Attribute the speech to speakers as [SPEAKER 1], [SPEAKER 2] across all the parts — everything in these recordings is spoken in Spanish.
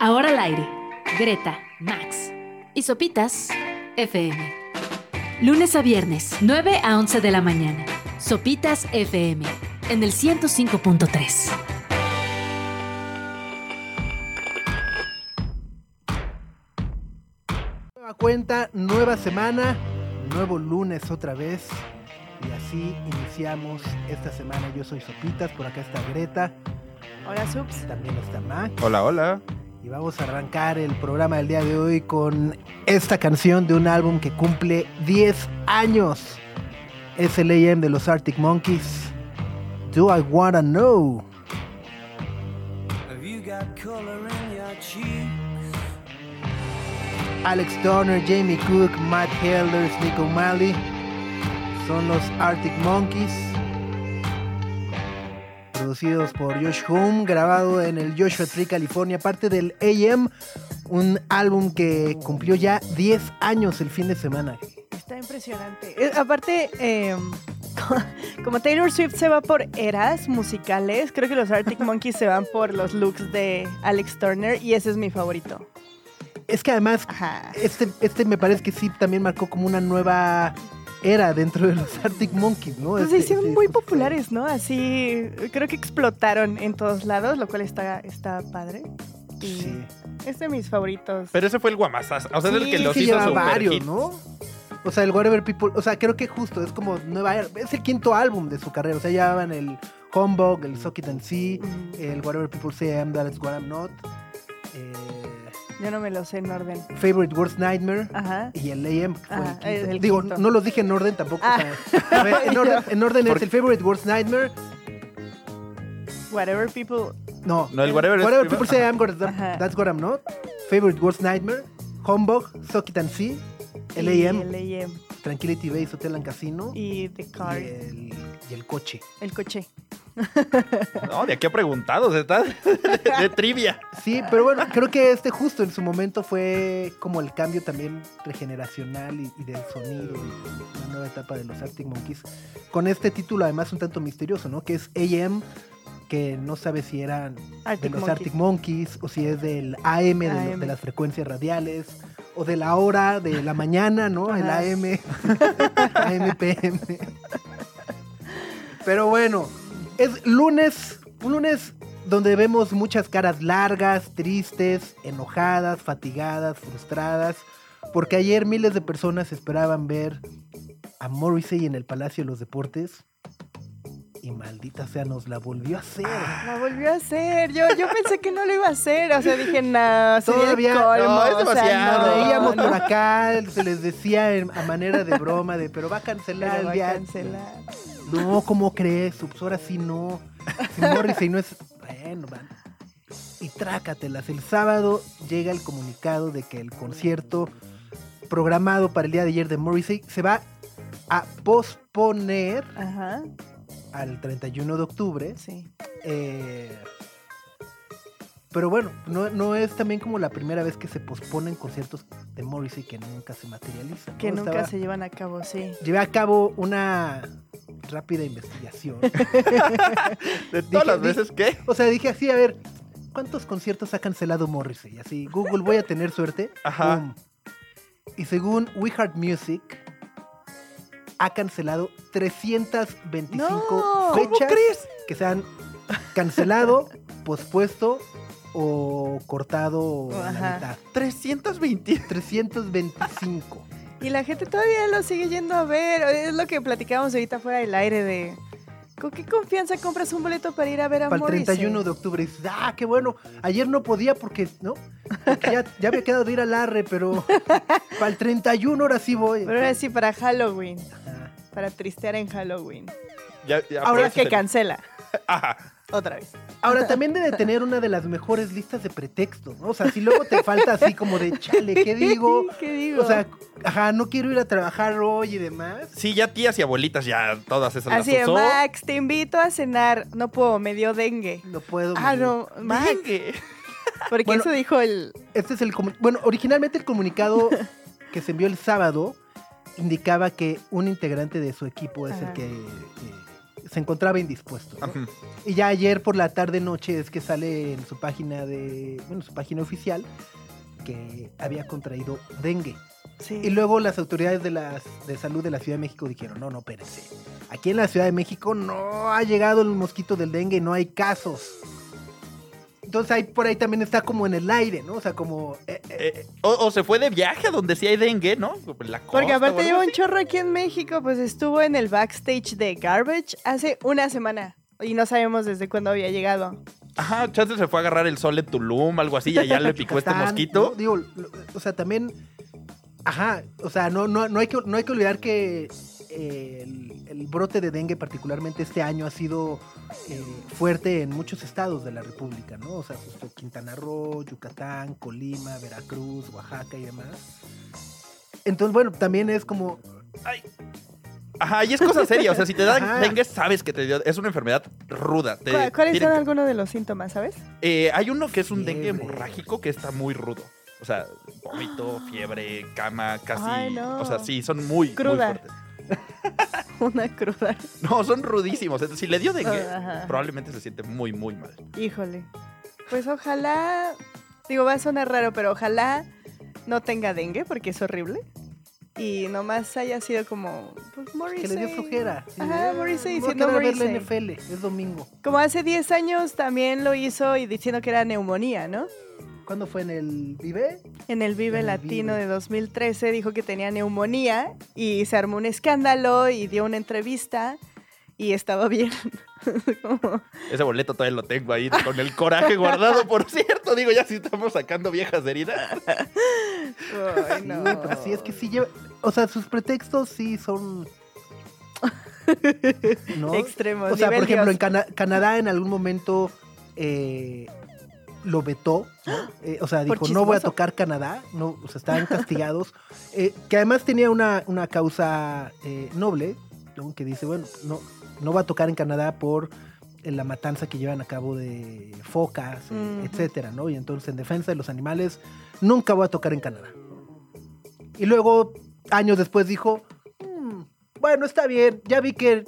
[SPEAKER 1] Ahora al aire. Greta, Max y Sopitas FM. Lunes a viernes, 9 a 11 de la mañana. Sopitas FM en el 105.3.
[SPEAKER 2] Nueva cuenta, nueva semana, nuevo lunes otra vez. Y así iniciamos esta semana. Yo soy Sopitas, por acá está Greta,
[SPEAKER 3] Hola, Subs.
[SPEAKER 2] también está Max.
[SPEAKER 4] Hola, hola.
[SPEAKER 2] Y vamos a arrancar el programa del día de hoy con esta canción de un álbum que cumple 10 años. Es el AM de los Arctic Monkeys. Do I Wanna Know?
[SPEAKER 5] Have you got color in your cheeks?
[SPEAKER 2] Alex Turner, Jamie Cook, Matt Helders, Nico Malley son los Arctic Monkeys. Producidos por Josh Home, grabado en el Joshua Tree, California, parte del AM, un álbum que cumplió ya 10 años el fin de semana.
[SPEAKER 3] Está impresionante. Eh, aparte, eh, como Taylor Swift se va por eras musicales, creo que los Arctic Monkeys se van por los looks de Alex Turner y ese es mi favorito.
[SPEAKER 2] Es que además,
[SPEAKER 3] Ajá.
[SPEAKER 2] este, este me parece que sí también marcó como una nueva era dentro de los Arctic Monkeys, ¿no?
[SPEAKER 3] Pues se
[SPEAKER 2] Este-
[SPEAKER 3] hicieron
[SPEAKER 2] este-
[SPEAKER 3] muy populares, ¿no? Así, creo que explotaron en todos lados, lo cual está, está padre. Y
[SPEAKER 2] Sí.
[SPEAKER 3] es de mis favoritos.
[SPEAKER 4] Pero ese fue el guamazas. O sea, es el
[SPEAKER 2] Sí,
[SPEAKER 4] que los
[SPEAKER 2] sí
[SPEAKER 4] hizo super
[SPEAKER 2] varios. ¿no? O sea, el Whatever People, o sea, creo que justo es como nueva era, es el quinto álbum de su carrera, o sea, ya van el Humbug, el Suck It and See,
[SPEAKER 3] Mm,
[SPEAKER 2] el Whatever People Say I Am That's What I'm Not, eh,
[SPEAKER 3] yo no me lo sé en orden.
[SPEAKER 2] Favorite Worst Nightmare
[SPEAKER 3] Ajá.
[SPEAKER 2] y el AM. que fue el
[SPEAKER 3] Ajá,
[SPEAKER 2] quinto.
[SPEAKER 3] el- el
[SPEAKER 2] Digo,
[SPEAKER 3] quinto.
[SPEAKER 2] no los dije en orden tampoco,
[SPEAKER 3] Ah.
[SPEAKER 2] o sea, a ver, en orden, en orden es el Favorite Worst Nightmare,
[SPEAKER 3] Whatever people.
[SPEAKER 2] no,
[SPEAKER 4] No, el whatever.
[SPEAKER 2] Whatever. People Say I Am What-
[SPEAKER 3] Ajá.
[SPEAKER 2] That's What I'm Not, Favorite Worst Nightmare, Humbug, Suck It and See, el
[SPEAKER 3] y
[SPEAKER 2] AM,
[SPEAKER 3] El AM.
[SPEAKER 2] Tranquility Base Hotel and Casino
[SPEAKER 3] Y The Car.
[SPEAKER 2] y el, y el coche.
[SPEAKER 3] El coche.
[SPEAKER 4] No, de aquí a preguntados, ¿está? De trivia.
[SPEAKER 2] Sí, pero bueno, creo que este justo en su momento fue como el cambio también regeneracional y, y del sonido, y la nueva etapa de los Arctic Monkeys. Con este título además un tanto misterioso, ¿no? Que es AM, que no sabe si eran de los
[SPEAKER 3] Monkeys.
[SPEAKER 2] Arctic Monkeys o si es del AM, de, lo-
[SPEAKER 3] AM.
[SPEAKER 2] de las frecuencias radiales o de la hora de la mañana, ¿no? El. AM, AM, PM. Pero bueno, es lunes, un lunes donde vemos muchas caras largas, tristes, enojadas, fatigadas, frustradas, porque ayer miles de personas esperaban ver a Morrissey en el Palacio de los Deportes y maldita sea, nos la volvió a hacer.
[SPEAKER 3] La volvió a hacer. Yo, yo pensé que no lo iba a hacer. O sea, dije, no, sería
[SPEAKER 2] Todavía-
[SPEAKER 3] el colmo.
[SPEAKER 4] no, es
[SPEAKER 3] o sea,
[SPEAKER 4] demasiado.
[SPEAKER 3] no,
[SPEAKER 2] Reíamos
[SPEAKER 3] no,
[SPEAKER 2] por acá, se les decía a manera de broma de, pero va a cancelar
[SPEAKER 3] pero
[SPEAKER 2] el
[SPEAKER 3] va a
[SPEAKER 2] día.
[SPEAKER 3] cancelar.
[SPEAKER 2] No, ¿cómo crees? Pues ahora sí no. Si Morrissey no es. Bueno, van. Y trácatelas. El sábado llega el comunicado de que el concierto programado para el día de ayer de Morrissey se va a posponer
[SPEAKER 3] Ajá,
[SPEAKER 2] al 31 de octubre.
[SPEAKER 3] sí.
[SPEAKER 2] Eh, pero bueno, no, no es también como la primera vez que se posponen conciertos de Morrissey que nunca se materializan. ¿no?
[SPEAKER 3] Que nunca
[SPEAKER 2] Estaba-
[SPEAKER 3] se llevan a cabo, sí.
[SPEAKER 2] Llevé a cabo una rápida investigación.
[SPEAKER 4] De todas las
[SPEAKER 2] Dije-
[SPEAKER 4] veces que.
[SPEAKER 2] O sea, dije así, a ver, ¿cuántos conciertos ha cancelado Morrissey? Así, Google, voy a tener suerte.
[SPEAKER 4] Ajá.
[SPEAKER 2] Y según We Heart Music, ha cancelado 325
[SPEAKER 3] No, ¿cómo
[SPEAKER 2] fechas
[SPEAKER 4] crees?
[SPEAKER 2] que se han cancelado, pospuesto o cortado a la
[SPEAKER 3] Ajá.
[SPEAKER 2] mitad.
[SPEAKER 4] 320.
[SPEAKER 2] 325.
[SPEAKER 3] Y la gente todavía lo sigue yendo a ver. Es lo que platicábamos ahorita fuera del aire de... ¿Con qué confianza compras un boleto para ir a ver a
[SPEAKER 2] Para el
[SPEAKER 3] Morrissey?
[SPEAKER 2] 31 de octubre. Dices, ah, qué bueno. Ayer no podía porque, ¿no? Porque ya, ya había quedado de ir al arre, pero para el 31 ahora sí voy.
[SPEAKER 3] Pero ahora sí, para Halloween.
[SPEAKER 2] Ajá.
[SPEAKER 3] Para tristear en Halloween.
[SPEAKER 4] Ya, ya,
[SPEAKER 2] Ahora
[SPEAKER 3] que
[SPEAKER 4] se-
[SPEAKER 3] cancela.
[SPEAKER 4] Ajá.
[SPEAKER 3] Otra vez.
[SPEAKER 2] Ahora, también debe tener una de las mejores listas de pretextos, ¿no? O sea, si luego te falta así como de, chale, ¿qué digo?
[SPEAKER 3] ¿Qué digo?
[SPEAKER 2] O sea, ajá, no quiero ir a trabajar hoy y demás.
[SPEAKER 4] Sí, ya tías y abuelitas, ya todas esas
[SPEAKER 3] Así
[SPEAKER 4] las
[SPEAKER 3] de,
[SPEAKER 4] usó.
[SPEAKER 3] Max, te invito a cenar. No puedo, me dio dengue.
[SPEAKER 2] No puedo.
[SPEAKER 3] Ah, no, Max.
[SPEAKER 4] Dengue.
[SPEAKER 3] Porque
[SPEAKER 2] Bueno,
[SPEAKER 3] eso dijo el...
[SPEAKER 2] Este es el bueno, originalmente el comunicado que se envió el sábado indicaba que un integrante de su equipo es el que eh, se encontraba indispuesto. Y ya ayer por la tarde noche es que sale en su página de, bueno, su página oficial que había contraído dengue.
[SPEAKER 3] Sí.
[SPEAKER 2] Y luego las autoridades de, las, de salud de la Ciudad de México dijeron, no, no, espérense. Aquí en la Ciudad de México no ha llegado el mosquito del dengue, no hay casos. Entonces ahí por ahí también está como en el aire, ¿no? O sea, como... eh, eh,
[SPEAKER 4] Eh, o, o se fue de viaje a donde sí hay dengue, ¿no? En La costa
[SPEAKER 3] Porque aparte lleva un chorro aquí en México, pues estuvo en el backstage de Garbage hace una semana. Y no sabemos desde cuándo había llegado.
[SPEAKER 4] Ajá, chance se fue a agarrar el sol en Tulum, algo así, y allá le picó este mosquito.
[SPEAKER 2] ¿no? Digo, lo- o sea, también. Ajá, o sea, no, no, no, hay, que, no hay que olvidar que eh, el, el brote de dengue, particularmente este año, ha sido eh, fuerte en muchos estados de la República, ¿no? O sea, justo Quintana Roo, Yucatán, Colima, Veracruz, Oaxaca y demás. Entonces, bueno, también es como.
[SPEAKER 4] Ajá, y es cosa seria. O sea, si te da
[SPEAKER 2] Ajá.
[SPEAKER 4] dengue, sabes que te dio. Es una enfermedad ruda. te-
[SPEAKER 3] ¿Cuál- ¿Cuáles son algunos de los síntomas, sabes?
[SPEAKER 4] Eh, hay uno que es un dengue hemorrágico que está muy rudo. O sea, vómito, fiebre, cama, casi.
[SPEAKER 3] Ay, no.
[SPEAKER 4] O sea, sí, son muy, muy fuertes.
[SPEAKER 3] Una cruda.
[SPEAKER 4] No, son rudísimos. Entonces, si le dio dengue,
[SPEAKER 3] Ajá.
[SPEAKER 4] probablemente se siente muy, muy mal.
[SPEAKER 3] Híjole. Pues ojalá. Digo, va a sonar raro, pero ojalá no tenga dengue porque es horrible. Y nomás haya sido como. Pues Morrissey.
[SPEAKER 2] que le dio flojera.
[SPEAKER 3] Ajá, Morrissey
[SPEAKER 2] quedar a ver la. NFL, es domingo.
[SPEAKER 3] Como hace 10 años también lo hizo y diciendo que era neumonía, ¿no?
[SPEAKER 2] ¿Cuándo fue en el Vive?
[SPEAKER 3] En el Vive
[SPEAKER 2] En el
[SPEAKER 3] Latino
[SPEAKER 2] Vive.
[SPEAKER 3] de 2013 dijo que tenía neumonía y se armó un escándalo y dio una entrevista y estaba bien. Como-
[SPEAKER 4] Ese boleto todavía lo tengo ahí con el coraje guardado, por cierto. Digo, ya si estamos sacando viejas heridas.
[SPEAKER 3] Ay,
[SPEAKER 2] Sí,
[SPEAKER 3] no.
[SPEAKER 2] pero sí, es que sí lleva. O sea, sus pretextos sí son. ¿no?
[SPEAKER 3] Extremos.
[SPEAKER 2] O sea, por ejemplo,
[SPEAKER 3] Dios.
[SPEAKER 2] en Cana- Canadá en algún momento eh, lo vetó. ¿no? Eh, o sea, dijo, no voy a tocar Canadá. No, o sea, estaban castigados. Eh, que además tenía una, una causa eh, noble, ¿no? que dice, bueno, no, no va a tocar en Canadá por la matanza que llevan a cabo de focas, etcétera, ¿no? Y entonces, en defensa de los animales, nunca voy a tocar en Canadá. Y luego, años después, dijo, "Mm, bueno, está bien, ya vi que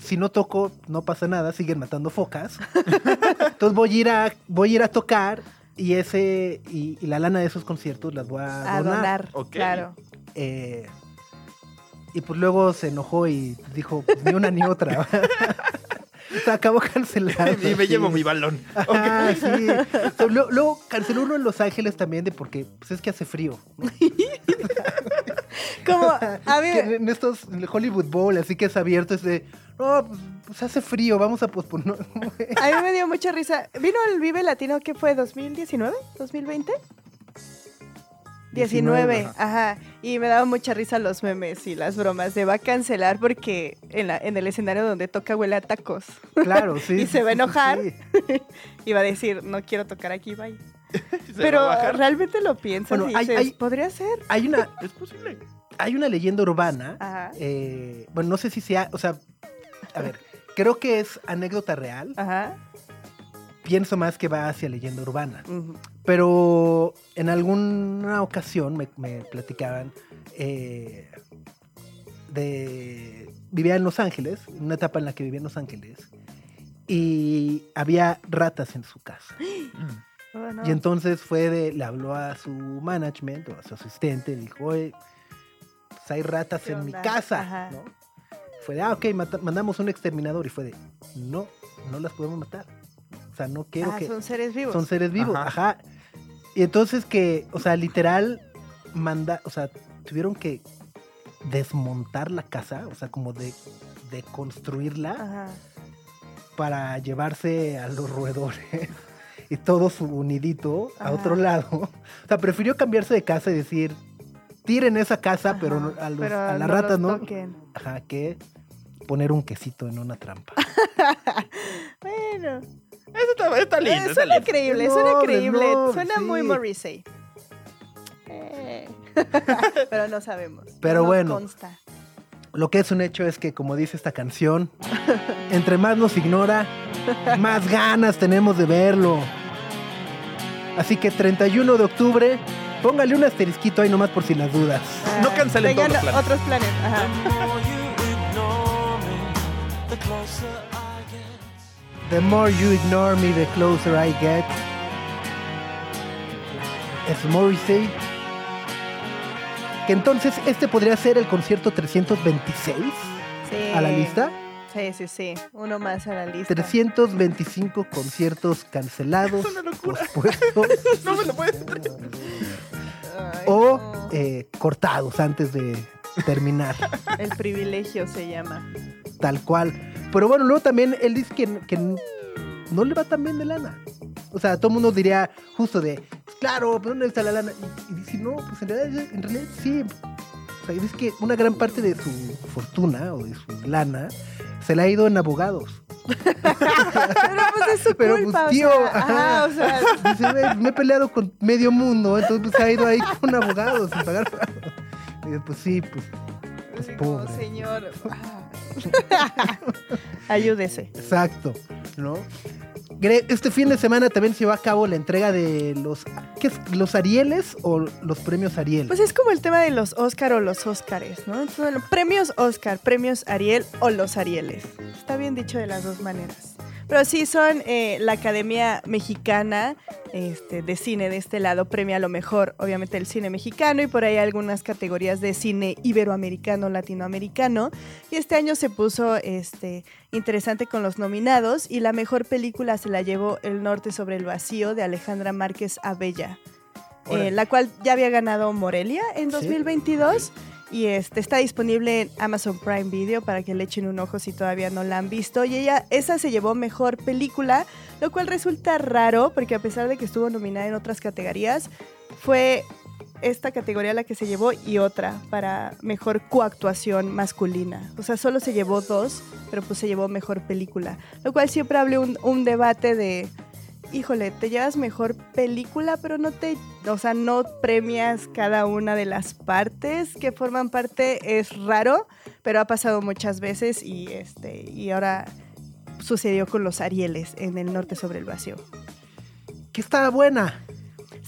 [SPEAKER 2] si no toco, no pasa nada, siguen matando focas. Entonces voy a ir a, voy a, ir a tocar y ese y, y la lana de esos conciertos las voy a,
[SPEAKER 3] A
[SPEAKER 2] donar.
[SPEAKER 3] claro.
[SPEAKER 2] Eh, y pues luego se enojó y dijo, "Pues ni una ni otra. o sea, acabó cancelado.
[SPEAKER 4] y me
[SPEAKER 2] sí.
[SPEAKER 4] llevo mi balón.
[SPEAKER 2] Ajá, sí. O sea, luego, luego canceló uno en Los Ángeles también de porque pues es que hace frío. ¿no?
[SPEAKER 3] Como, a
[SPEAKER 2] Que en estos en el Hollywood Bowl, así que es abierto, es de, no, pues, pues hace frío, vamos a posponer.
[SPEAKER 3] a mí me dio mucha risa. ¿Vino el Vive Latino qué fue? ¿2019? ¿2020? 19,
[SPEAKER 2] ajá.
[SPEAKER 3] ajá. Y me daba mucha risa los memes y las bromas de va a cancelar porque en, la, en el escenario donde toca huele a tacos.
[SPEAKER 2] Claro, sí.
[SPEAKER 3] Y se va a enojar.
[SPEAKER 2] sí.
[SPEAKER 3] Y va a decir, no quiero tocar aquí, bye. Pero realmente lo piensas
[SPEAKER 2] Bueno,
[SPEAKER 3] y
[SPEAKER 2] hay-
[SPEAKER 3] dices,
[SPEAKER 2] hay-
[SPEAKER 3] podría ser.
[SPEAKER 2] Hay una,
[SPEAKER 4] Es posible.
[SPEAKER 2] hay una leyenda urbana.
[SPEAKER 3] Ajá.
[SPEAKER 2] eh, bueno, no sé si sea, o sea, a ver, creo que es anécdota real.
[SPEAKER 3] Ajá.
[SPEAKER 2] Pienso más que va hacia leyenda urbana. Pero en alguna ocasión me, me platicaban eh, de... Vivía en Los Ángeles, una etapa en la que vivía en Los Ángeles, y había ratas en su casa.
[SPEAKER 3] Oh, no.
[SPEAKER 2] Y entonces fue de, le habló a su management o a su asistente, le dijo, oye, pues hay ratas
[SPEAKER 3] ¿Qué
[SPEAKER 2] en mi casa,
[SPEAKER 3] Ajá.
[SPEAKER 2] ¿no? Fue de, ah, ok, mandamos un exterminador. Y fue de, no, no las podemos matar. O sea, no quiero
[SPEAKER 3] Ah,
[SPEAKER 2] que...
[SPEAKER 3] son seres vivos.
[SPEAKER 2] Son seres vivos,
[SPEAKER 4] Ajá.
[SPEAKER 2] ajá. Y entonces que, o sea, literal, manda, o sea, tuvieron que desmontar la casa, o sea, como de, de construirla
[SPEAKER 3] Ajá.
[SPEAKER 2] para llevarse a los roedores y todo su nidito a otro lado. O sea, prefirió cambiarse de casa y decir, tiren esa casa, pero a, los-
[SPEAKER 3] pero
[SPEAKER 2] a las
[SPEAKER 3] no
[SPEAKER 2] ratas
[SPEAKER 3] los
[SPEAKER 2] no.
[SPEAKER 3] toquen.
[SPEAKER 2] Ajá, que poner un quesito en una trampa.
[SPEAKER 3] Bueno,
[SPEAKER 4] Eso está, está lindo.
[SPEAKER 3] eh,
[SPEAKER 4] está
[SPEAKER 3] suena
[SPEAKER 4] lindo.
[SPEAKER 3] creíble,
[SPEAKER 2] Es
[SPEAKER 3] suena creíble.
[SPEAKER 2] noble,
[SPEAKER 3] suena muy. Morrissey. Eh. Pero no sabemos.
[SPEAKER 2] Pero
[SPEAKER 3] no
[SPEAKER 2] bueno.
[SPEAKER 3] consta.
[SPEAKER 2] Lo que es un hecho es que, como dice esta canción, entre más nos ignora, más ganas tenemos de verlo. Así que 31 de octubre, póngale un asterisquito ahí nomás por si las dudas.
[SPEAKER 4] No
[SPEAKER 3] Ah,
[SPEAKER 4] cancelen todos los planes.
[SPEAKER 3] otros planes. Ajá.
[SPEAKER 5] The more you ignore me, the closer I get.
[SPEAKER 2] The more you ignore me, the closer I get. Es Morrissey. Que entonces este podría ser el concierto 326
[SPEAKER 3] Sí.
[SPEAKER 2] a la lista.
[SPEAKER 3] Sí, sí, sí. Uno más a la lista.
[SPEAKER 2] 325 conciertos cancelados, pospuestos
[SPEAKER 4] No me lo puedes.
[SPEAKER 3] Ay,
[SPEAKER 2] o
[SPEAKER 3] no.
[SPEAKER 2] eh, cortados antes de terminar,
[SPEAKER 3] El privilegio se llama.
[SPEAKER 2] Tal cual. Pero bueno, luego también él dice que, que no le va tan bien de lana. O sea, todo el mundo diría justo de, "Pues claro, pero ¿dónde está la lana? Y, y dice, no, pues en realidad, en realidad sí. O sea, dice que una gran parte de su fortuna o de su lana se la ha ido en abogados.
[SPEAKER 3] Pero pues es su
[SPEAKER 2] Pero,
[SPEAKER 3] culpa.
[SPEAKER 2] pues, tío,
[SPEAKER 3] o sea,
[SPEAKER 2] ajá.
[SPEAKER 3] ajá, o sea,
[SPEAKER 2] Dice, "Güey, me he peleado con medio mundo, entonces pues, ha ido ahí con abogados sin pagar. Y dice, pues sí, pues
[SPEAKER 3] así como,
[SPEAKER 2] pobre.
[SPEAKER 3] señor. Ayúdese.
[SPEAKER 2] exacto, ¿no? Este fin de semana también se llevó a cabo la entrega de los ¿qué es? los Arieles o los premios Ariel.
[SPEAKER 3] Pues es como el tema de los Oscar o los Óscares, ¿no? Entonces, bueno, premios Oscar, premios Ariel o los Arieles. Está bien dicho de las dos maneras. Pero sí son eh, la Academia Mexicana este, de Cine de este lado, premia lo mejor, obviamente, el cine mexicano y por ahí algunas categorías de cine iberoamericano, latinoamericano. Y este año se puso este, interesante con los nominados y la mejor película se la llevó El Norte sobre el Vacío de Alejandra Márquez Abella. eh, la cual ya había ganado Morelia en
[SPEAKER 2] Sí.
[SPEAKER 3] 2022 y este está disponible en Amazon Prime Video para que le echen un ojo si todavía no la han visto y ella esa se llevó mejor película, lo cual resulta raro porque a pesar de que estuvo nominada en otras categorías, fue esta categoría la que se llevó y otra para mejor coactuación masculina. O sea, solo se llevó dos, pero pues se llevó mejor película. Lo cual siempre abre un, un debate de, híjole, te llevas mejor película, pero no te, o sea, no premias cada una de las partes que forman parte. Es raro, pero ha pasado muchas veces y, este, y ahora sucedió con los Arieles en el norte sobre el vacío.
[SPEAKER 2] que está buena.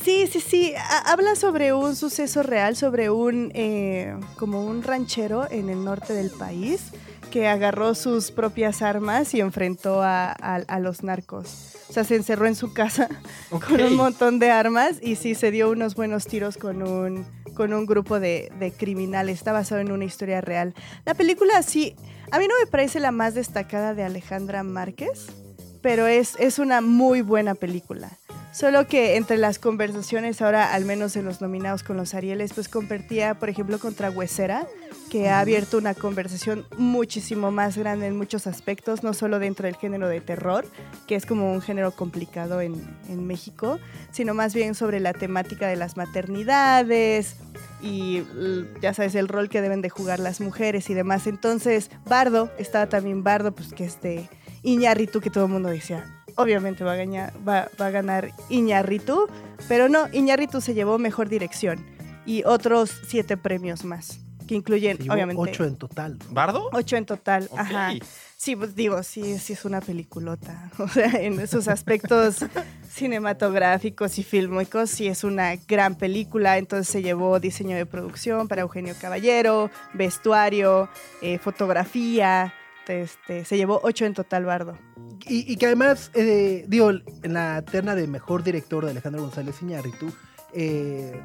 [SPEAKER 3] Sí, sí, sí. Ha- Habla sobre un suceso real, sobre un eh, como un ranchero en el norte del país que agarró sus propias armas y enfrentó a, a- a los narcos. O sea, se encerró en su casa con un montón de armas y sí se dio unos buenos tiros con un, con un grupo de, de criminales. Está basado en una historia real. La película sí, a mí no me parece la más destacada de Alejandra Márquez, pero es, es una muy buena película. Solo que entre las conversaciones ahora, al menos en los nominados con los Arieles, pues compartía, por ejemplo, contra Huesera, que ha abierto una conversación muchísimo más grande en muchos aspectos, no solo dentro del género de terror, que es como un género complicado en, en México, sino más bien sobre la temática de las maternidades y l- ya sabes el rol que deben de jugar las mujeres y demás. Entonces, Bardo, estaba también Bardo, pues que es de Iñárritu, que todo el mundo decía, obviamente va a, ganar, va, va a ganar Iñárritu, pero no, Iñárritu se llevó mejor dirección y otros siete premios más, que incluyen,
[SPEAKER 2] Se llevó
[SPEAKER 3] obviamente,
[SPEAKER 2] ocho en total.
[SPEAKER 4] ¿Bardo?
[SPEAKER 3] ocho en total. Ajá. Sí, pues digo, sí, sí es una peliculota. O sea, en sus aspectos cinematográficos y fílmicos, sí es una gran película. Entonces se llevó diseño de producción para Eugenio Caballero, vestuario, eh, fotografía. Este, se llevó ocho en total, Bardo.
[SPEAKER 2] Y, y que además, eh, digo, en la terna de mejor director de Alejandro González Iñárritu, eh,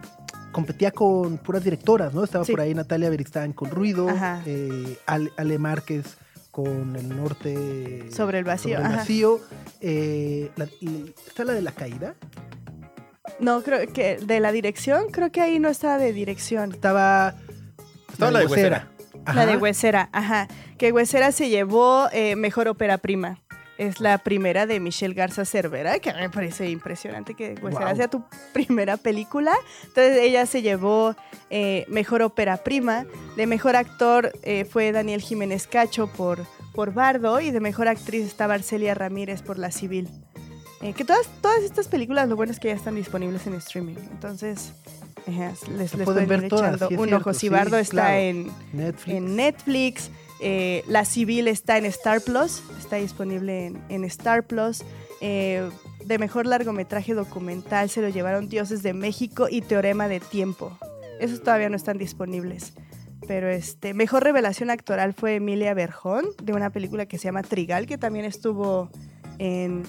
[SPEAKER 2] competía con puras directoras, ¿no? Estaba
[SPEAKER 3] Sí.
[SPEAKER 2] por ahí Natalia Beristain con Ruido, eh, Ale, Ale Márquez con El Norte...
[SPEAKER 3] Sobre el vacío,
[SPEAKER 2] sobre el
[SPEAKER 3] ajá.
[SPEAKER 2] vacío. eh, la- y- ¿Está la de La Caída?
[SPEAKER 3] No, creo que de la dirección, creo que ahí no estaba de dirección.
[SPEAKER 2] Estaba...
[SPEAKER 4] Estaba la de Huesera.
[SPEAKER 3] La de. Huesera, ajá. Que Huesera se llevó eh, mejor ópera prima. Es la primera de Michelle Garza Cervera, que me parece impresionante que
[SPEAKER 2] Guau.
[SPEAKER 3] sea tu primera película. Entonces ella se llevó eh, mejor ópera prima. De mejor actor eh, fue Daniel Jiménez Cacho por, por Bardo y de mejor actriz estaba Arcelia Ramírez por La Civil. Eh, que todas, todas estas películas, lo bueno es que ya están disponibles en streaming. Entonces, les, les
[SPEAKER 2] pueden ver todas, sí
[SPEAKER 3] un
[SPEAKER 2] cierto,
[SPEAKER 3] ojo. Si
[SPEAKER 2] sí,
[SPEAKER 3] Bardo está
[SPEAKER 2] claro.
[SPEAKER 3] en,
[SPEAKER 2] Netflix.
[SPEAKER 3] en Netflix. Eh, la Civil está en Star Plus, está disponible en, Star Plus. Eh, de mejor largometraje documental se lo llevaron Dioses de México y Teorema de Tiempo. Esos todavía no están disponibles. Pero este, mejor revelación actoral fue Emilia Berjón, de una película que se llama Trigal, que también estuvo en,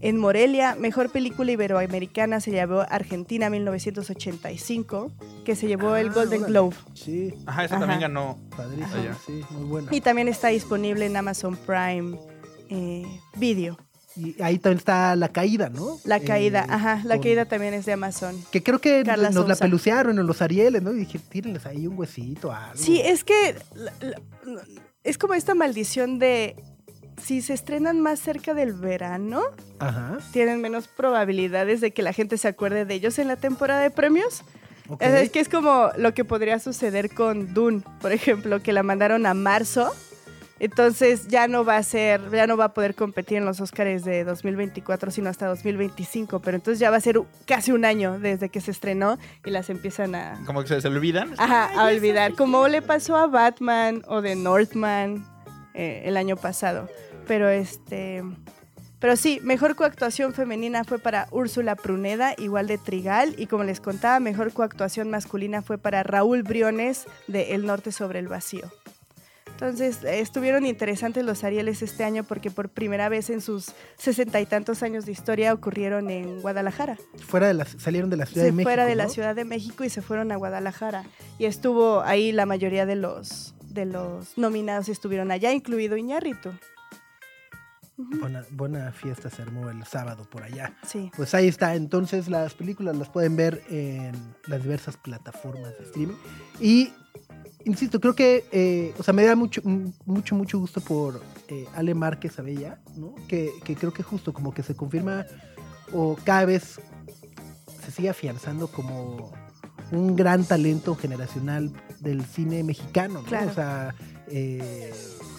[SPEAKER 3] en Morelia. Mejor película iberoamericana se llevó Argentina 1985, que se llevó el
[SPEAKER 2] Ah,
[SPEAKER 3] Golden
[SPEAKER 2] órale.
[SPEAKER 3] Globe.
[SPEAKER 2] Sí,
[SPEAKER 4] Ajá, esa
[SPEAKER 3] Ajá.
[SPEAKER 4] también ganó.
[SPEAKER 2] padrísimo.
[SPEAKER 4] Allá.
[SPEAKER 2] Sí, muy buena.
[SPEAKER 3] Y también está disponible en Amazon Prime eh, Video.
[SPEAKER 2] Y ahí también está La Caída, ¿no?
[SPEAKER 3] La
[SPEAKER 2] Eh,
[SPEAKER 3] caída, ajá, la
[SPEAKER 2] con-
[SPEAKER 3] caída también es de Amazon.
[SPEAKER 2] Que creo que
[SPEAKER 3] Carla
[SPEAKER 2] nos la pelucearon en los Arieles, ¿no? Y dije, tírenles ahí un huesito, algo.
[SPEAKER 3] Sí, es que la- la- es como esta maldición de si se estrenan más cerca del verano,
[SPEAKER 2] Ajá.
[SPEAKER 3] tienen menos probabilidades de que la gente se acuerde de ellos en la temporada de premios. Es, es que es como lo que podría suceder con Dune, por ejemplo, que la mandaron a marzo. Entonces ya no va a ser, ya no va a poder competir en los Oscars de 2024, sino hasta 2025. Pero entonces ya va a ser casi un año desde que se estrenó y las empiezan a,
[SPEAKER 4] Como que se, se olvidan.
[SPEAKER 3] Ajá, a olvidar, como le pasó a Batman o de Northman eh, el año pasado. Pero este, pero sí, mejor coactuación femenina fue para Úrsula Pruneda, igual de Trigal, y como les contaba, mejor coactuación masculina fue para Raúl Briones de El Norte sobre el Vacío. Entonces, estuvieron interesantes los Arieles este año porque por primera vez en sus sesenta y tantos años de historia ocurrieron en Guadalajara
[SPEAKER 2] Fuera de la, salieron de la Ciudad
[SPEAKER 3] se
[SPEAKER 2] de México.
[SPEAKER 3] fuera de la. Ciudad de México y se fueron a Guadalajara. Y estuvo ahí la mayoría de los, de los nominados estuvieron allá, incluido Iñárritu.
[SPEAKER 2] Buena, buena fiesta se armó el sábado por allá.
[SPEAKER 3] Sí.
[SPEAKER 2] Pues ahí está. Entonces las películas las pueden ver en las diversas plataformas de streaming. Y, insisto, creo que, eh, o sea, me da mucho, mucho, mucho gusto por eh, Ale Márquez Abella, ¿no? Que, que creo que justo como que se confirma o cada vez se sigue afianzando como un gran talento generacional del cine mexicano, ¿no?
[SPEAKER 3] Claro.
[SPEAKER 2] O sea, eh,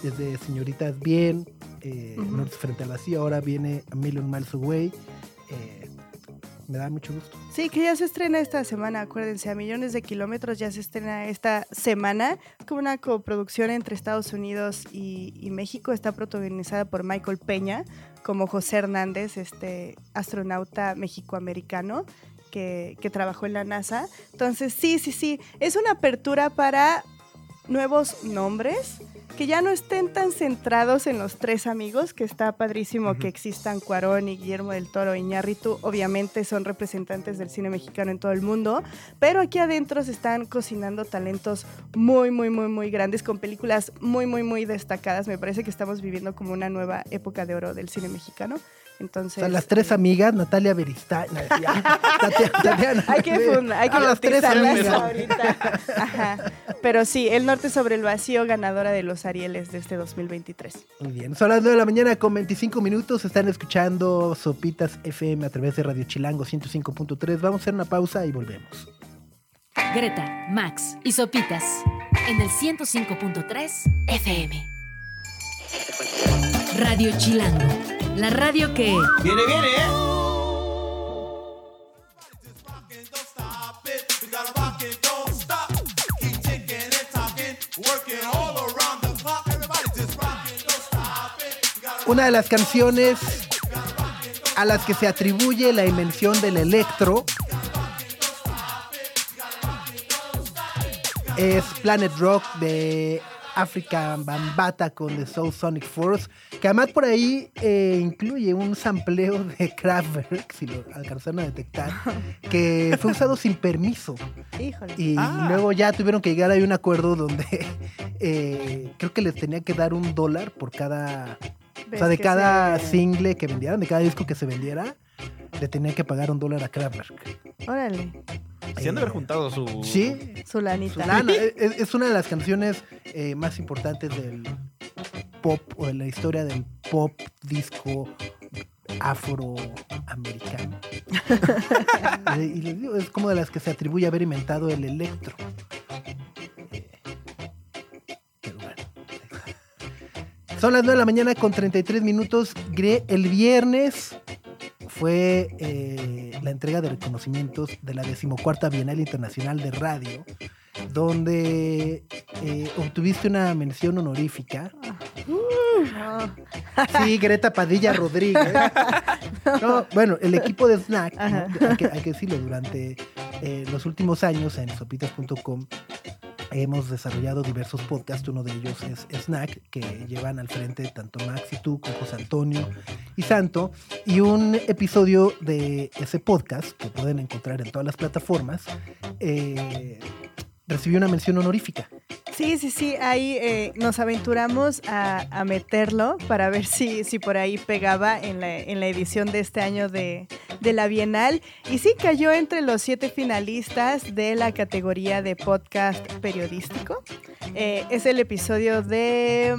[SPEAKER 2] desde Señoritas Bien, eh,
[SPEAKER 3] Ujú.
[SPEAKER 2] Norte Frente al Vacío, ahora viene A Million Miles Away. eh, me da mucho gusto.
[SPEAKER 3] Sí, que ya se estrena esta semana, acuérdense, a millones de kilómetros ya se estrena esta semana. Es como una coproducción entre Estados Unidos y, y México. Está protagonizada por Michael Peña como José Hernández, este astronauta mexicoamericano que, que trabajó en la NASA. Entonces, sí, sí, sí, es una apertura para nuevos nombres que ya no estén tan centrados en los tres amigos, que está padrísimo que existan Cuarón y Guillermo del Toro y Iñárritu, obviamente son representantes del cine mexicano en todo el mundo, pero aquí adentro se están cocinando talentos muy, muy, muy, muy grandes, con películas muy, muy, muy destacadas. Me parece que estamos viviendo como una nueva época de oro del cine mexicano.
[SPEAKER 2] O
[SPEAKER 3] Entonces,
[SPEAKER 2] sea, las tres
[SPEAKER 3] eh,
[SPEAKER 2] amigas, Natalia Beristain, no, ya, Tatia- Tatiana.
[SPEAKER 3] Hay que, funda- hay que
[SPEAKER 2] Ah, las tres amigas.
[SPEAKER 3] ahorita. Ajá. Pero sí, El Norte sobre el Vacío, ganadora de los Arieles de este 2023.
[SPEAKER 2] Muy bien, son las 9 de la mañana con 25 minutos. Están escuchando Sopitas FM a través de Radio Chilango 105.3. Vamos a hacer una pausa y volvemos.
[SPEAKER 1] Greta, Max y Sopitas en el 105.3 FM. Radio Chilango, la radio que...
[SPEAKER 5] Viene, viene,
[SPEAKER 2] Una de las canciones a las que se atribuye la invención del electro es Planet Rock de African Bambata con The Soul Sonic Force, que además por ahí eh, incluye un sampleo de Kraftwerk, si lo alcanzaron a detectar, que fue usado sin permiso.
[SPEAKER 3] Híjole.
[SPEAKER 2] Y
[SPEAKER 4] Ah.
[SPEAKER 2] luego ya tuvieron que llegar a un acuerdo donde eh, creo que les tenía que dar un dólar por cada... O
[SPEAKER 3] ¿Ves
[SPEAKER 2] sea, de cada
[SPEAKER 3] se-
[SPEAKER 2] single que vendieran, de cada disco que se vendiera, le tenía que pagar un dólar a Kraftwerk.
[SPEAKER 3] Órale,
[SPEAKER 4] Se han de haber juntado su.
[SPEAKER 2] Sí,
[SPEAKER 3] su lanita.
[SPEAKER 2] su lana. es, es una de las canciones eh, más importantes del pop o de la historia del pop disco afroamericano. y, y les digo, es como de las que se atribuye haber inventado el electro. Son las 9 de la mañana con 33 minutos. El viernes fue eh, la entrega de reconocimientos de la decimocuarta Bienal Internacional de Radio, donde eh, obtuviste una mención honorífica.
[SPEAKER 3] No.
[SPEAKER 2] Sí, Greta Padilla Rodríguez. No, bueno, el equipo de Snack, ¿no?
[SPEAKER 3] Ajá.
[SPEAKER 2] hay, que, hay que decirlo, durante eh, los últimos años en sopitas.com hemos desarrollado diversos podcasts. Uno de ellos es Snack, que llevan al frente tanto Max y tú, con José Antonio y Santo. Y un episodio de ese podcast, que pueden encontrar en todas las plataformas, eh, recibió una mención honorífica.
[SPEAKER 3] Sí, sí, sí, ahí eh, nos aventuramos a, a meterlo para ver si, si por ahí pegaba en la, en la edición de este año de, de la Bienal. Y sí, cayó entre los siete finalistas de la categoría de podcast periodístico. Eh, es el episodio de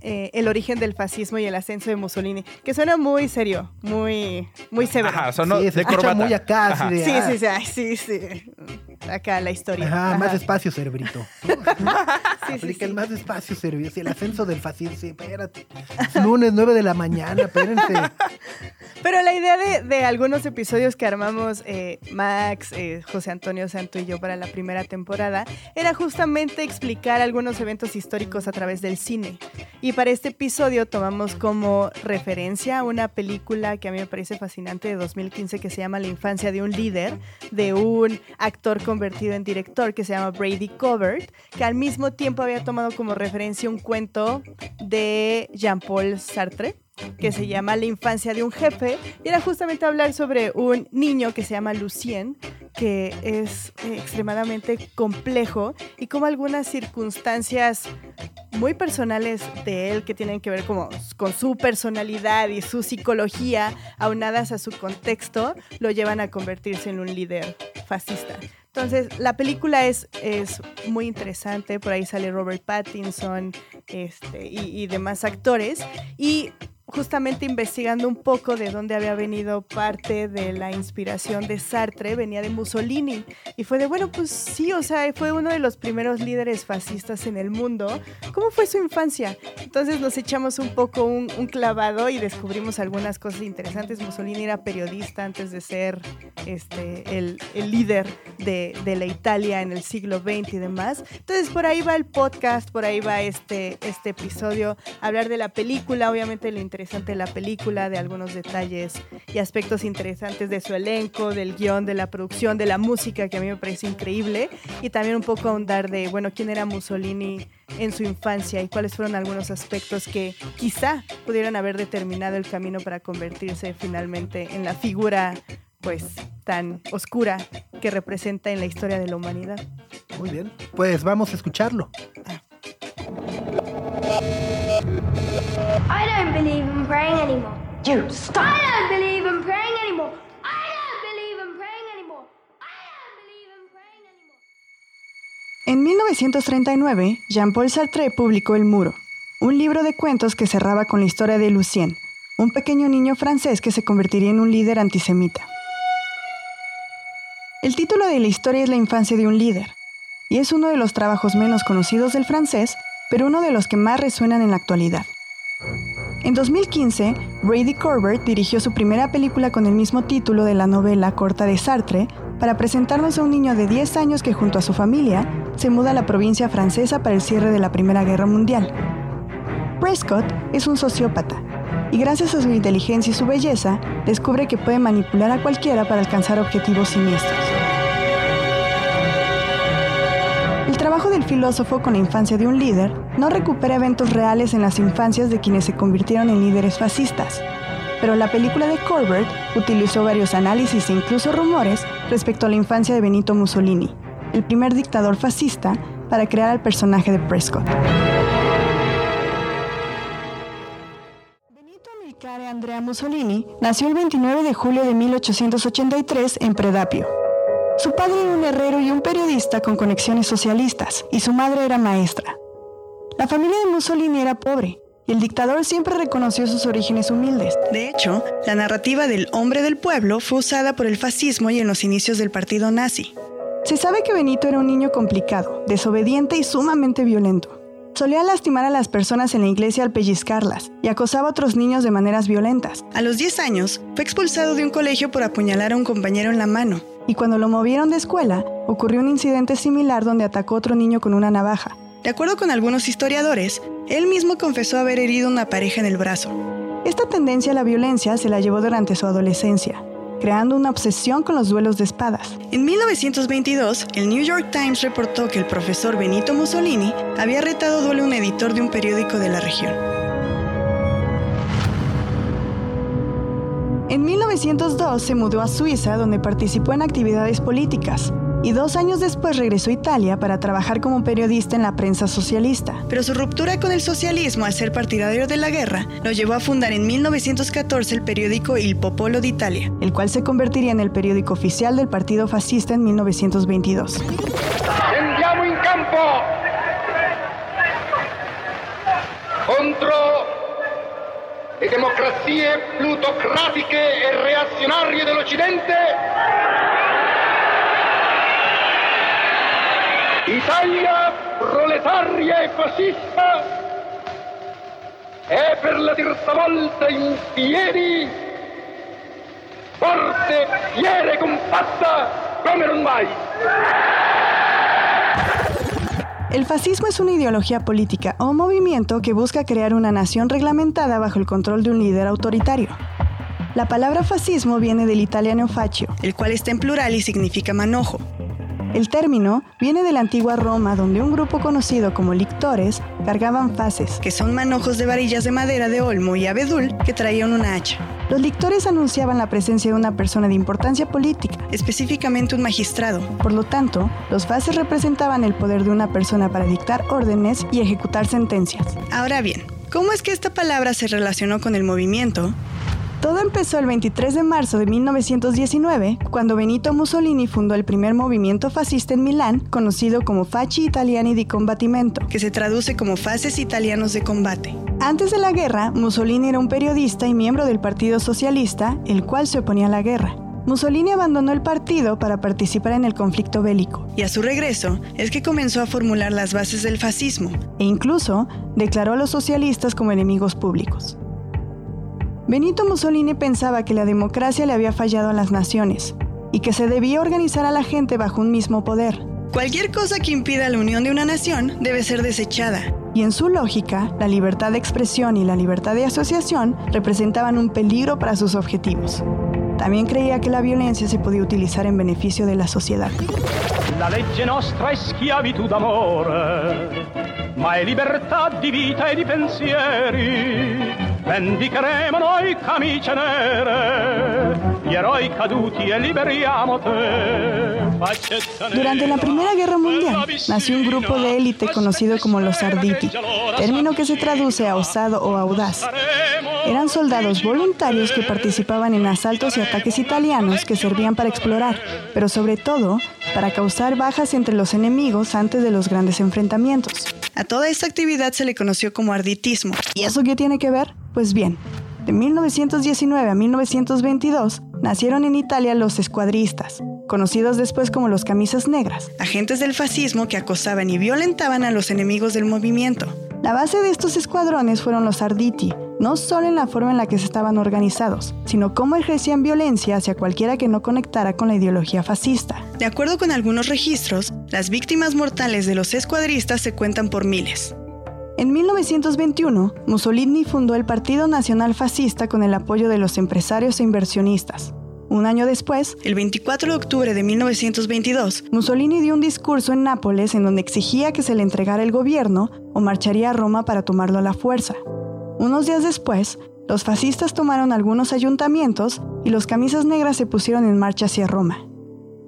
[SPEAKER 3] eh, El origen del fascismo y el ascenso de Mussolini, que suena muy serio, muy, muy severo.
[SPEAKER 4] Ajá, sonó
[SPEAKER 2] Sí,
[SPEAKER 4] de corbata.
[SPEAKER 2] muy acá,
[SPEAKER 4] Ajá.
[SPEAKER 3] Sí,
[SPEAKER 2] ah,
[SPEAKER 3] sí, sí, ay, sí, sí. Acá la historia.
[SPEAKER 2] Ajá, más
[SPEAKER 3] Ajá.
[SPEAKER 2] espacio, cerebrito.
[SPEAKER 3] Sí,
[SPEAKER 2] Aplica
[SPEAKER 3] sí.
[SPEAKER 2] el más despacio, cerebrito. Sí, el ascenso del fascismo. Sí, espérate. Es lunes, 9 de la mañana, espérense.
[SPEAKER 3] Pero la idea de, de algunos episodios que armamos eh, Max, eh, José Antonio Santo y yo para la primera temporada era justamente explicar algunos eventos históricos a través del cine. Y para este episodio tomamos como referencia una película que a mí me parece fascinante de 2015 que se llama La infancia de un líder, de un actor convertido en director que se llama Brady Covert, que al mismo tiempo había tomado como referencia un cuento de Jean-Paul Sartre que se llama La infancia de un jefe, y era justamente hablar sobre un niño que se llama Lucien, que es extremadamente complejo, y como algunas circunstancias muy personales de él que tienen que ver como con su personalidad y su psicología, aunadas a su contexto, lo llevan a convertirse en un líder fascista. Entonces, la película es, es muy interesante, por ahí sale Robert Pattinson este, y, y demás actores, y justamente investigando un poco de dónde había venido parte de la inspiración de Sartre, venía de Mussolini. Y fue de, bueno, pues sí, o sea, fue uno de los primeros líderes fascistas en el mundo. ¿Cómo fue su infancia? Entonces nos echamos un poco un, un clavado y descubrimos algunas cosas interesantes. Mussolini era periodista antes de ser este, el, el líder de, de la Italia en el siglo XX y demás. Entonces por ahí va el podcast, por ahí va este, este episodio, hablar de la película, obviamente lo interesante de la película, de algunos detalles y aspectos interesantes de su elenco, del guion, de la producción, de la música, que a mí me parece increíble, y también un poco ahondar de, bueno, quién era Mussolini en su infancia y cuáles fueron algunos aspectos que quizá pudieran haber determinado el camino para convertirse finalmente en la figura pues tan oscura que representa en la historia de la humanidad.
[SPEAKER 2] Muy bien. Pues vamos a escucharlo.
[SPEAKER 6] I don't believe in praying anymore. You stop. I don't believe in praying anymore. I don't believe in praying anymore. I don't believe in praying anymore.
[SPEAKER 3] En 1939, Jean-Paul Sartre publicó El Muro, un libro de cuentos que cerraba con la historia de Lucien, un pequeño niño francés que se convertiría en un líder antisemita. El título de la historia es La infancia de un líder, y es uno de los trabajos menos conocidos del francés, pero uno de los que más resuenan en la actualidad. En 2015, Brady Corbett dirigió su primera película con el mismo título de la novela corta de Sartre para presentarnos a un niño de 10 años que junto a su familia se muda a la provincia francesa para el cierre de la Primera Guerra Mundial. Prescott es un sociópata y gracias a su inteligencia y su belleza descubre que puede manipular a cualquiera para alcanzar objetivos siniestros. Trabajo del filósofo con la infancia de un líder no recupera eventos reales en las infancias de quienes se convirtieron en líderes fascistas, pero la película de Corbett utilizó varios análisis e incluso rumores respecto a la infancia de Benito Mussolini, el primer dictador fascista, para crear al personaje de Prescott. Benito Amilcare Andrea Mussolini nació el 29 de julio de 1883 en Predapio. Su padre era un herrero y un periodista con conexiones socialistas, y su madre era maestra. La familia de Mussolini era pobre, y el dictador siempre reconoció sus orígenes humildes. De hecho, la narrativa del hombre del pueblo fue usada por el fascismo y en los inicios del partido nazi. Se sabe que Benito era un niño complicado, desobediente y sumamente violento. Solía lastimar a las personas en la iglesia al pellizcarlas y acosaba a otros niños de maneras violentas. A los 10 años, fue expulsado de un colegio por apuñalar a un compañero en la mano. Y cuando lo movieron de escuela, ocurrió un incidente similar donde atacó otro niño con una navaja. De acuerdo con algunos historiadores, él mismo confesó haber herido a una pareja en el brazo. Esta tendencia a la violencia se la llevó durante su adolescencia.
[SPEAKER 7] creando una obsesión con los duelos de espadas.
[SPEAKER 8] En 1922, el New York Times reportó que el profesor Benito Mussolini había retado duelo a un editor de un periódico de la región. En 1902 se mudó a Suiza, donde participó en actividades políticas y dos años después regresó a Italia para trabajar como periodista en la prensa socialista. Pero su ruptura con el socialismo al ser partidario de la guerra lo llevó a fundar en 1914 el periódico Il Popolo d'Italia, el cual se convertiría en el periódico oficial del partido fascista en 1922.
[SPEAKER 9] Scendiamo in campo contro le democrazie plutocratiche e reazionarie dell'Occidente. Italia proletaria e fascista è per la terza volta in piedi, forte, fiera e compatta come non mai.
[SPEAKER 7] El fascismo es una ideología política o movimiento que busca crear una nación reglamentada bajo el control de un líder autoritario. La palabra fascismo viene del italiano fascio,
[SPEAKER 8] el cual está en plural y significa manojo.
[SPEAKER 7] El término viene de la antigua Roma donde un grupo conocido como lictores cargaban fases,
[SPEAKER 8] que son manojos de varillas de madera de olmo y abedul que traían una hacha.
[SPEAKER 7] Los lictores anunciaban la presencia de una persona de importancia política,
[SPEAKER 8] específicamente un magistrado.
[SPEAKER 7] Por lo tanto, los fases representaban el poder de una persona para dictar órdenes y ejecutar sentencias.
[SPEAKER 8] Ahora bien, ¿cómo es que esta palabra se relacionó con el movimiento?
[SPEAKER 7] Todo empezó el 23 de marzo de 1919, cuando Benito Mussolini fundó el primer movimiento fascista en Milán, conocido como Facci Italiani di Combattimento,
[SPEAKER 8] que se traduce como Fases Italianos de Combate.
[SPEAKER 7] Antes de la guerra, Mussolini era un periodista y miembro del Partido Socialista, el cual se oponía a la guerra. Mussolini abandonó el partido para participar en el conflicto bélico.
[SPEAKER 8] Y a su regreso es que comenzó a formular las bases del fascismo.
[SPEAKER 7] E incluso declaró a los socialistas como enemigos públicos. Benito Mussolini pensaba que la democracia le había fallado a las naciones y que se debía organizar a la gente bajo un mismo poder.
[SPEAKER 8] Cualquier cosa que impida la unión de una nación debe ser desechada.
[SPEAKER 7] Y en su lógica, la libertad de expresión y la libertad de asociación representaban un peligro para sus objetivos. También creía que la violencia se podía utilizar en beneficio de la sociedad.
[SPEAKER 10] La legge nostra è schiavitù d'amore, ma è libertà di vita e di pensieri. Vendicheremo noi camicie nere, gli eroi caduti e liberiamo te.
[SPEAKER 7] Durante la Primera Guerra Mundial nació un grupo de élite conocido como los Arditi, término que se traduce a osado o audaz. Eran soldados voluntarios que participaban en asaltos y ataques italianos que servían para explorar, pero sobre todo para causar bajas entre los enemigos antes de los grandes enfrentamientos.
[SPEAKER 8] A toda esta actividad se le conoció como arditismo.
[SPEAKER 7] ¿Y eso qué tiene que ver? Pues bien, de 1919 a 1922 nacieron en Italia los escuadristas, conocidos después como los camisas negras,
[SPEAKER 8] agentes del fascismo que acosaban y violentaban a los enemigos del movimiento.
[SPEAKER 7] La base de estos escuadrones fueron los Arditi, no solo en la forma en la que se estaban organizados, sino cómo ejercían violencia hacia cualquiera que no conectara con la ideología fascista.
[SPEAKER 8] De acuerdo con algunos registros, las víctimas mortales de los escuadristas se cuentan por miles.
[SPEAKER 7] En 1921, Mussolini fundó el Partido Nacional Fascista con el apoyo de los empresarios e inversionistas. Un año después,
[SPEAKER 8] el 24 de octubre de 1922,
[SPEAKER 7] Mussolini dio un discurso en Nápoles en donde exigía que se le entregara el gobierno o marcharía a Roma para tomarlo a la fuerza. Unos días después, los fascistas tomaron algunos ayuntamientos y los camisas negras se pusieron en marcha hacia Roma.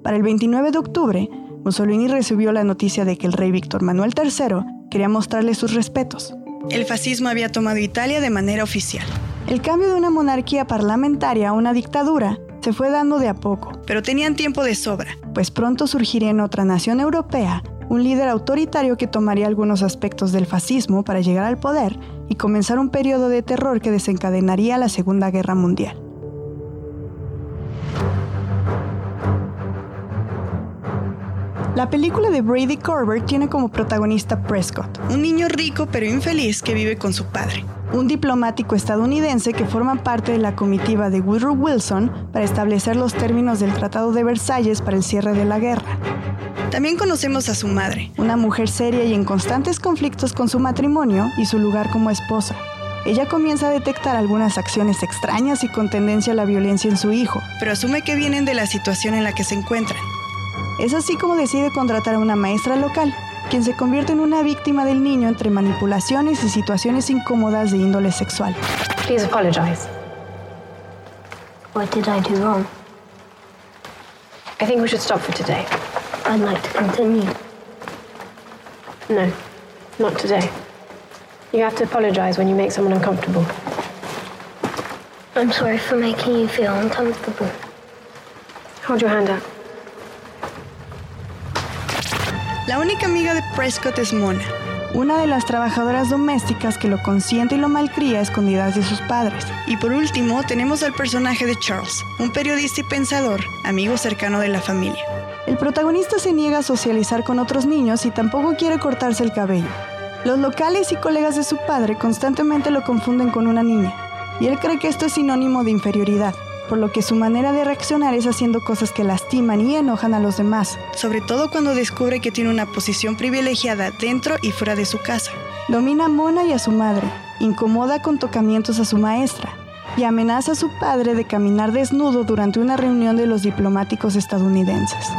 [SPEAKER 7] Para el 29 de octubre, Mussolini recibió la noticia de que el rey Víctor Manuel III quería mostrarle sus respetos.
[SPEAKER 8] El fascismo había tomado Italia de manera oficial.
[SPEAKER 7] El cambio de una monarquía parlamentaria a una dictadura se fue dando de a poco.
[SPEAKER 8] Pero tenían tiempo de sobra.
[SPEAKER 7] Pues pronto surgiría en otra nación europea un líder autoritario que tomaría algunos aspectos del fascismo para llegar al poder y comenzar un periodo de terror que desencadenaría la Segunda Guerra Mundial. La película de Brady Corbett tiene como protagonista Prescott,
[SPEAKER 8] un niño rico pero infeliz que vive con su padre.
[SPEAKER 7] Un diplomático estadounidense que forma parte de la comitiva de Woodrow Wilson para establecer los términos del Tratado de Versalles para el cierre de la guerra.
[SPEAKER 8] También conocemos a su madre,
[SPEAKER 7] una mujer seria y en constantes conflictos con su matrimonio y su lugar como esposa. ella comienza a detectar algunas acciones extrañas y con tendencia a la violencia en su hijo, pero asume que vienen de la situación en la que se encuentran. Es así como decide contratar a una maestra local, quien se convierte en una víctima del niño entre manipulaciones y situaciones incómodas de índole sexual.
[SPEAKER 6] Please apologize. What did I do wrong?
[SPEAKER 11] I think we should stop for today.
[SPEAKER 6] I'd like to continue.
[SPEAKER 11] No, not today. You have to apologize when you make someone uncomfortable.
[SPEAKER 6] I'm sorry for making you feel uncomfortable.
[SPEAKER 11] Hold your hand up.
[SPEAKER 7] La única amiga de Prescott es Mona, una de las trabajadoras domésticas que lo consiente y lo malcría a escondidas de sus padres. Y por último, tenemos al personaje de Charles, un periodista y pensador, amigo cercano de la familia. El protagonista se niega a socializar con otros niños y tampoco quiere cortarse el cabello. Los locales y colegas de su padre constantemente lo confunden con una niña, y él cree que esto es sinónimo de inferioridad, por lo que su manera de reaccionar es haciendo cosas que lastiman y enojan a los demás, sobre todo cuando descubre que tiene una posición privilegiada dentro y fuera de su casa. Domina a Mona y a su madre, incomoda con tocamientos a su maestra, y amenaza a su padre de caminar desnudo durante una reunión de los diplomáticos estadounidenses.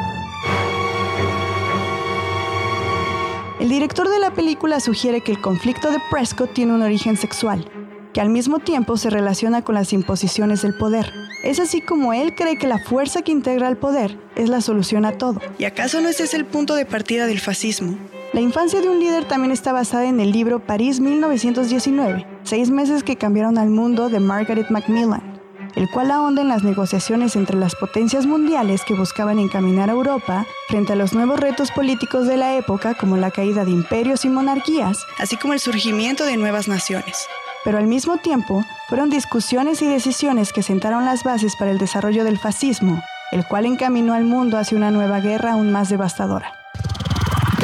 [SPEAKER 7] El director de la película sugiere que el conflicto de Prescott tiene un origen sexual, que al mismo tiempo se relaciona con las imposiciones del poder. Es así como él cree que la fuerza que integra el poder es la solución a todo. ¿Y acaso no ese es el punto de partida del fascismo? La infancia de un líder también está basada en el libro París 1919, seis meses que cambiaron al mundo de Margaret Macmillan, el cual ahonda en las negociaciones entre las potencias mundiales que buscaban encaminar a Europa frente a los nuevos retos políticos de la época como la caída de imperios y monarquías, así como el surgimiento de nuevas naciones. Pero al mismo tiempo, fueron discusiones y decisiones que sentaron las bases para el desarrollo del fascismo, el cual encaminó al mundo hacia una nueva guerra aún más devastadora.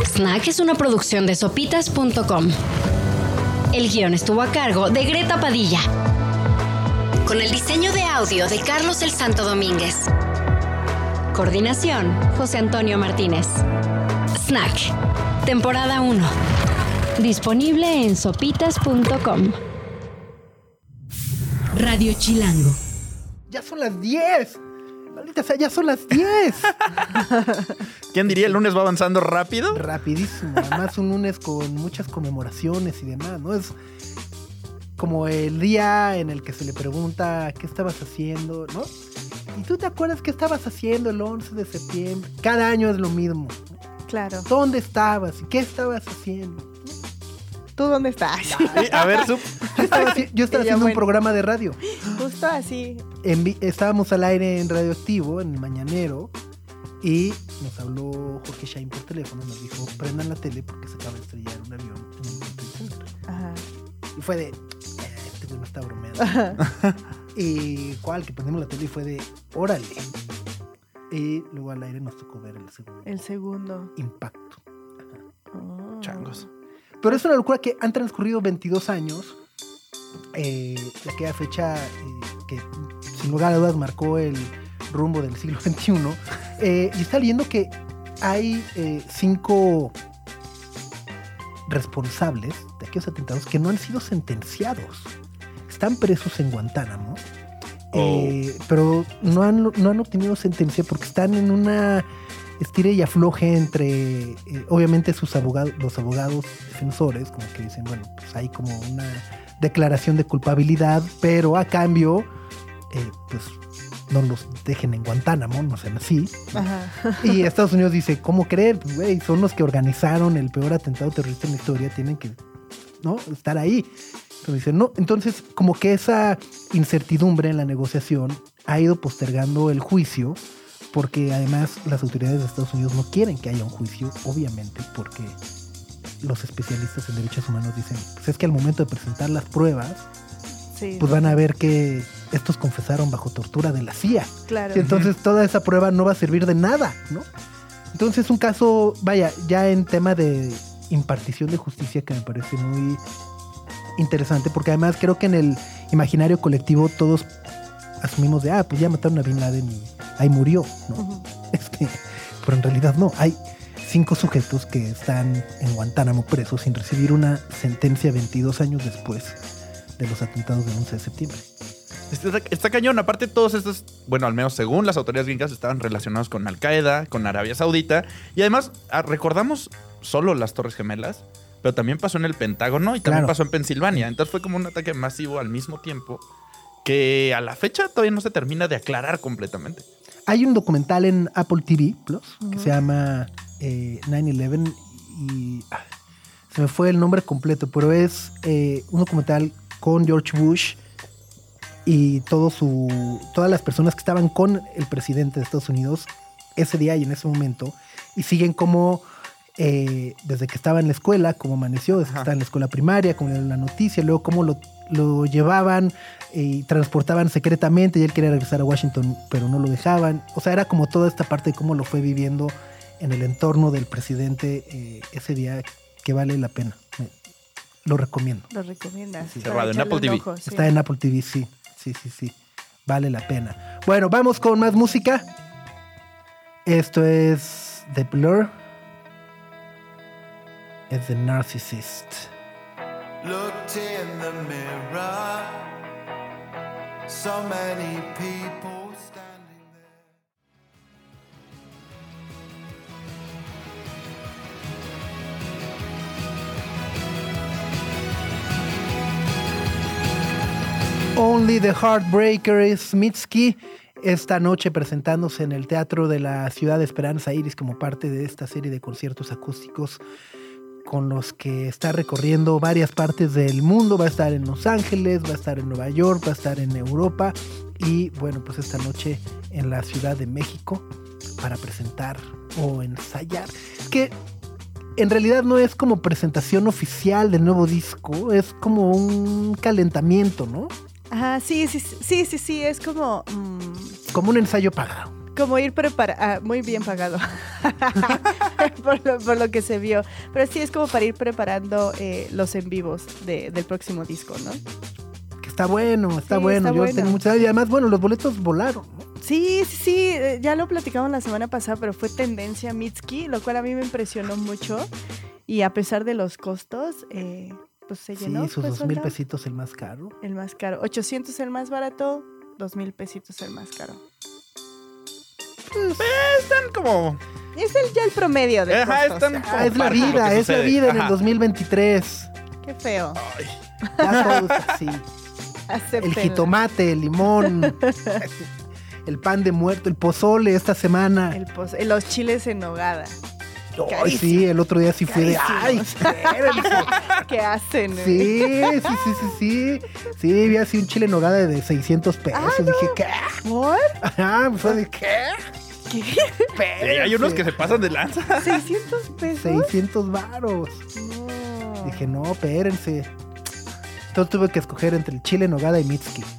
[SPEAKER 1] Snack es una producción de sopitas.com. El guion estuvo a cargo de Greta Padilla. Con el diseño de audio de Carlos el Santo Domínguez. Coordinación, José Antonio Martínez. Snack, temporada 1. Disponible en sopitas.com. Radio Chilango.
[SPEAKER 2] Ya son las 10. Maldita sea, ya son las 10.
[SPEAKER 4] ¿Quién diría el lunes va avanzando rápido?
[SPEAKER 2] Rapidísimo. Además, un lunes con muchas conmemoraciones y demás, ¿no? Es como el día en el que se le pregunta qué estabas haciendo, ¿no? ¿Y tú te acuerdas qué estabas haciendo el 11 de septiembre? Cada año es lo mismo.
[SPEAKER 3] Claro.
[SPEAKER 2] ¿Dónde estabas? ¿Y qué estabas haciendo?
[SPEAKER 3] ¿Tú dónde estás?
[SPEAKER 4] A ver, Sup.
[SPEAKER 2] Yo estaba, haci- yo estaba
[SPEAKER 3] Y ya,
[SPEAKER 2] haciendo un
[SPEAKER 3] bueno.
[SPEAKER 2] programa de radio.
[SPEAKER 3] Justo así.
[SPEAKER 2] En vi- estábamos al aire en Radioactivo, en el Mañanero, y nos habló Jorge Shain por teléfono. Nos dijo, prendan la tele porque se acaba de estrellar un avión en el World Trade Center".
[SPEAKER 3] Ajá.
[SPEAKER 2] Y fue de, "Eh, este güey no está bromeando. y cuál, que prendimos la tele y fue de, órale. Y luego al aire nos tocó ver el segundo
[SPEAKER 3] El segundo.
[SPEAKER 2] impacto.
[SPEAKER 3] Oh.
[SPEAKER 4] Changos.
[SPEAKER 2] Pero es una locura que han transcurrido 22 años. eh, de aquella fecha eh, que sin lugar a dudas marcó el rumbo del siglo XXI. eh, y está leyendo que hay eh, cinco responsables de aquellos atentados que no han sido sentenciados. Están presos en Guantánamo. eh, pero no han, no han obtenido sentencia porque están en una estire y afloje entre, eh, obviamente, sus abogados, los abogados defensores, como que dicen, bueno, pues hay como una declaración de culpabilidad, pero a cambio, eh, pues no los dejen en Guantánamo, no sean así.
[SPEAKER 3] Ajá.
[SPEAKER 2] Y Estados Unidos dice, ¿cómo creer? Pues, güey, son los que organizaron el peor atentado terrorista en la historia, tienen que, ¿no? Estar ahí. Entonces dicen, no. Entonces, como que esa incertidumbre en la negociación ha ido postergando el juicio, porque además las autoridades de Estados Unidos no quieren que haya un juicio, obviamente, porque los especialistas en derechos humanos dicen, pues es que al momento de presentar las pruebas,
[SPEAKER 3] Sí.
[SPEAKER 2] pues van a ver que estos confesaron bajo tortura de la CIA.
[SPEAKER 3] Claro.
[SPEAKER 2] Y entonces toda esa prueba no va a servir de nada, ¿no? Entonces un caso, vaya, ya en tema de impartición de justicia que me parece muy interesante, porque además creo que en el imaginario colectivo todos asumimos de, ah, pues ya mataron a Bin Laden y ahí murió, ¿no?
[SPEAKER 3] Ujú.
[SPEAKER 2] Este, pero en realidad no, hay cinco sujetos que están en Guantánamo presos sin recibir una sentencia 22 años después de los atentados del 11 de septiembre.
[SPEAKER 4] Está, está cañón. Aparte, todos estos, bueno, al menos según las autoridades gringas, estaban relacionados con Al-Qaeda, con Arabia Saudita. Y además, ah, recordamos solo las Torres Gemelas, pero también pasó en el Pentágono y también
[SPEAKER 2] Claro.
[SPEAKER 4] pasó en Pensilvania. Entonces fue como un ataque masivo al mismo tiempo que a la fecha todavía no se termina de aclarar completamente.
[SPEAKER 2] Hay un documental en Apple TV Plus que se llama eh, 9-11 y ah, se me fue el nombre completo, pero es eh, un documental con George Bush y todo su, todas las personas que estaban con el presidente de Estados Unidos ese día y en ese momento y siguen como eh, desde que estaba en la escuela, cómo amaneció, desde que estaba en la escuela primaria, como la noticia, luego cómo lo, lo llevaban y transportaban secretamente y él quería regresar a Washington, pero no lo dejaban. O sea, era como toda esta parte de cómo lo fue viviendo en el entorno del presidente eh, ese día que vale la pena. Me- lo recomiendo.
[SPEAKER 3] Lo recomiendas.
[SPEAKER 2] Sí.
[SPEAKER 4] Cerrado en Apple TV.
[SPEAKER 3] ojo, sí.
[SPEAKER 2] Está en Apple TV, sí. Sí, sí, sí. Vale la pena. Bueno, vamos con más música. Esto es The Blur. Es The Narcissist.
[SPEAKER 5] Looked in the mirror. So many people standing there.
[SPEAKER 2] Only the Heartbreaker es Mitski. Esta noche presentándose en el Teatro de la Ciudad de Esperanza Iris como parte de esta serie de conciertos acústicos con los que está recorriendo varias partes del mundo. Va a estar en Los Ángeles, va a estar en Nueva York, va a estar en Europa y bueno, pues esta noche en la Ciudad de México para presentar o ensayar. Que en realidad no es como presentación oficial del nuevo disco, es como un calentamiento, ¿no?
[SPEAKER 3] Ajá, sí, sí, sí, sí, sí, es como, mm,
[SPEAKER 2] Como un ensayo pagado.
[SPEAKER 3] Como ir preparado, muy bien pagado, por, lo, por lo que se vio, pero sí es como para ir preparando eh, los en vivos de- del próximo disco, ¿no?
[SPEAKER 2] Que está bueno, está
[SPEAKER 3] Sí,
[SPEAKER 2] bueno.
[SPEAKER 3] está
[SPEAKER 2] Yo
[SPEAKER 3] bueno.
[SPEAKER 2] tengo mucha y además, bueno, los boletos volaron, ¿no?
[SPEAKER 3] Sí, sí, sí, eh, ya lo platicamos la semana pasada, pero fue tendencia Mitski, lo cual a mí me impresionó mucho y a pesar de los costos, eh, pues se llenó.
[SPEAKER 2] sí, sus dos mil pesitos el más caro.
[SPEAKER 3] El más caro. 800 el más barato, 2 mil pesitos el más caro.
[SPEAKER 4] Están como.
[SPEAKER 3] Es el, ya el promedio de
[SPEAKER 4] Ajá,
[SPEAKER 3] costos.
[SPEAKER 4] están
[SPEAKER 3] Ah,
[SPEAKER 2] es la vida, es la vida en el
[SPEAKER 4] Ajá.
[SPEAKER 2] 2023.
[SPEAKER 3] Qué feo.
[SPEAKER 2] Ya todo es así. El jitomate, el limón, el pan de muerto, el pozole esta semana.
[SPEAKER 3] El eh, los chiles en nogada.
[SPEAKER 2] Ay,
[SPEAKER 3] carísimo.
[SPEAKER 2] sí, el otro día sí fue de. ¡Ay!
[SPEAKER 3] ¿Qué hacen? güey?
[SPEAKER 2] Sí, sí, sí, sí, sí. Sí, vi así un chile en nogada de 600 pesos.
[SPEAKER 3] Ah,
[SPEAKER 2] Dije, ¿qué?
[SPEAKER 3] ¿Por?
[SPEAKER 2] Ajá, fue de ¿qué?
[SPEAKER 3] ¿Qué?
[SPEAKER 4] Sí, hay unos que se pasan de lanza.
[SPEAKER 3] ¿600 pesos?
[SPEAKER 2] 600 varos.
[SPEAKER 3] No.
[SPEAKER 2] Dije, no, espérense. Entonces tuve que escoger entre el chile en nogada y Mitski.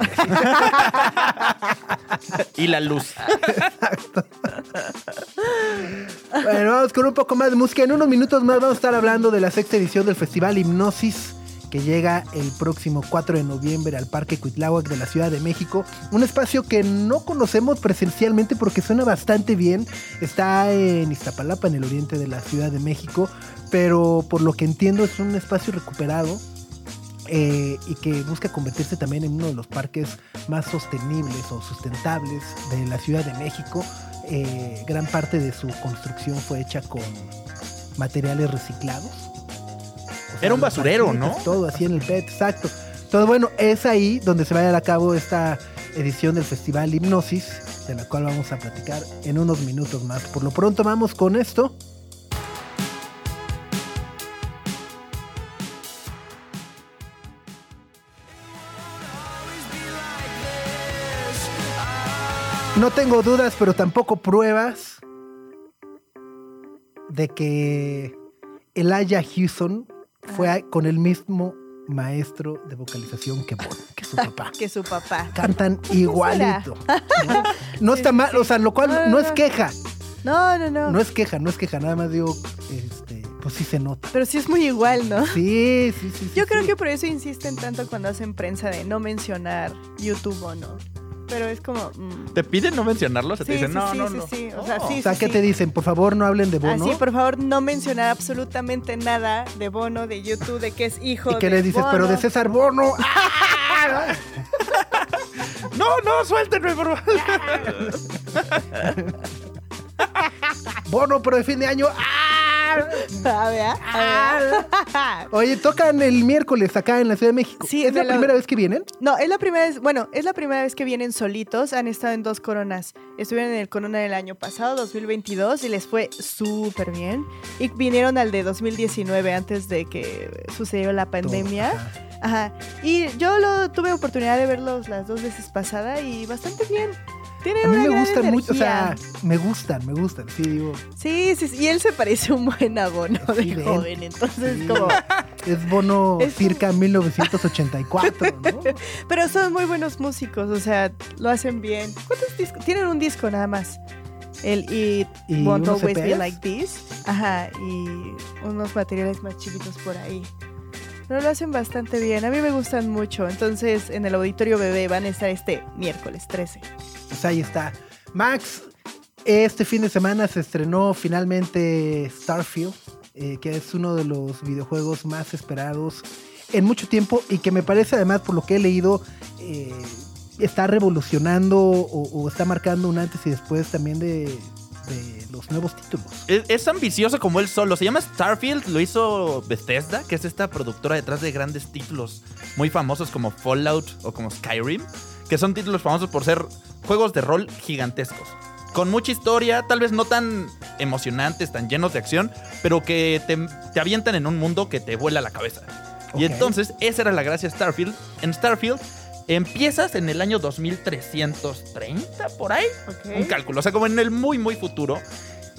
[SPEAKER 4] Y la luz.
[SPEAKER 2] Bueno, vamos con un poco más de música. En unos minutos más vamos a estar hablando de la sexta edición del Festival Hipnosis que llega el próximo 4 de noviembre al Parque Cuitláhuac de la Ciudad de México. Un espacio que no conocemos presencialmente porque suena bastante bien. Está en Iztapalapa, en el oriente de la Ciudad de México, pero por lo que entiendo es un espacio recuperado eh, y que busca convertirse también en uno de los parques más sostenibles o sustentables de la Ciudad de México. Eh, gran parte de su construcción fue hecha con materiales reciclados.
[SPEAKER 4] Era un basurero, ¿no?
[SPEAKER 2] Todo así en el PET, exacto. Todo bueno, es ahí donde se va a llevar a cabo esta edición del Festival Hipnosis, de la cual vamos a platicar en unos minutos más. Por lo pronto vamos con esto. No tengo dudas, pero tampoco pruebas de que Elijah Houston fue a- con el mismo maestro de vocalización que que su papá.
[SPEAKER 3] Que su papá.
[SPEAKER 2] Cantan igualito. No, No está mal, o sea, lo cual
[SPEAKER 3] No, no,
[SPEAKER 2] no es queja.
[SPEAKER 3] No, no, no.
[SPEAKER 2] No es queja, no es queja, nada más digo, este, pues sí se nota.
[SPEAKER 3] Pero sí es muy igual, ¿no?
[SPEAKER 2] Sí, sí, sí. sí,
[SPEAKER 3] Yo creo
[SPEAKER 2] sí.
[SPEAKER 3] que por eso insisten tanto cuando hacen prensa de no mencionar YouTube o no. Pero es como... mm.
[SPEAKER 4] ¿Te piden no mencionarlo? Se te
[SPEAKER 3] Sí,
[SPEAKER 4] dicen,
[SPEAKER 3] sí,
[SPEAKER 4] no,
[SPEAKER 3] sí,
[SPEAKER 4] no,
[SPEAKER 3] sí,
[SPEAKER 4] no.
[SPEAKER 3] sí. O sea, sí,
[SPEAKER 2] O sea,
[SPEAKER 3] sí,
[SPEAKER 2] ¿qué
[SPEAKER 3] sí.
[SPEAKER 2] te dicen? Por favor, no hablen de Bono.
[SPEAKER 3] Así, por favor, no mencionar absolutamente nada de Bono, de YouTube, de que es hijo
[SPEAKER 2] ¿Y qué
[SPEAKER 3] de
[SPEAKER 2] le dices? Pero de
[SPEAKER 3] Bono.
[SPEAKER 2] César Bono.
[SPEAKER 4] No, no, suéltenme, por favor.
[SPEAKER 2] Bono, pero de fin de año.
[SPEAKER 3] A ver, a ver.
[SPEAKER 2] Oye, tocan el miércoles acá en la Ciudad de México.
[SPEAKER 3] Sí,
[SPEAKER 2] ¿Es la
[SPEAKER 3] lo-
[SPEAKER 2] primera vez que vienen?
[SPEAKER 3] No, es la primera vez, bueno, es la primera vez que vienen solitos. Han estado en dos coronas. Estuvieron en el corona del año pasado, 2022, y les fue súper bien. Y vinieron al de 2019, antes de que sucedió la pandemia.
[SPEAKER 2] Ajá.
[SPEAKER 3] Ajá. Y yo lo tuve oportunidad de verlos las dos veces pasada y bastante bien. Tiene
[SPEAKER 2] A mí me gustan mucho, o sea, me gustan, me gustan, sí, digo.
[SPEAKER 3] Sí, sí, sí, y él se parece un buen abono de
[SPEAKER 2] Sí, ven.
[SPEAKER 3] joven, entonces
[SPEAKER 2] sí.
[SPEAKER 3] como...
[SPEAKER 2] Es Bono
[SPEAKER 3] Es
[SPEAKER 2] circa 1984, ¿no?
[SPEAKER 3] Pero son muy buenos músicos, o sea, lo hacen bien. ¿Cuántos discos? Tienen un disco nada más. El It
[SPEAKER 2] ¿Y
[SPEAKER 3] Won't Always Be
[SPEAKER 2] EPs?
[SPEAKER 3] Like This. Ajá, y unos materiales más chiquitos por ahí. Pero lo hacen bastante bien. A mí me gustan mucho. Entonces, en el Auditorio Bebé van a estar este miércoles 13.
[SPEAKER 2] Pues ahí está. Max, este fin de semana se estrenó finalmente Starfield, eh, que es uno de los videojuegos más esperados en mucho tiempo y que me parece además, por lo que he leído, eh, está revolucionando o, está marcando un antes y después también de, de los nuevos títulos.
[SPEAKER 4] Es, es ambicioso como él solo. Se llama Starfield, lo hizo Bethesda, que es esta productora detrás de grandes títulos muy famosos como Fallout o como Skyrim, que son títulos famosos por ser juegos de rol gigantescos. Con mucha historia, tal vez no tan emocionantes, tan llenos de acción, pero que te, te avientan en un mundo que te vuela la cabeza. Y entonces, esa era la gracia de Starfield. En Starfield, empiezas en el año 2330, por ahí un cálculo, o sea, como en el muy, muy futuro.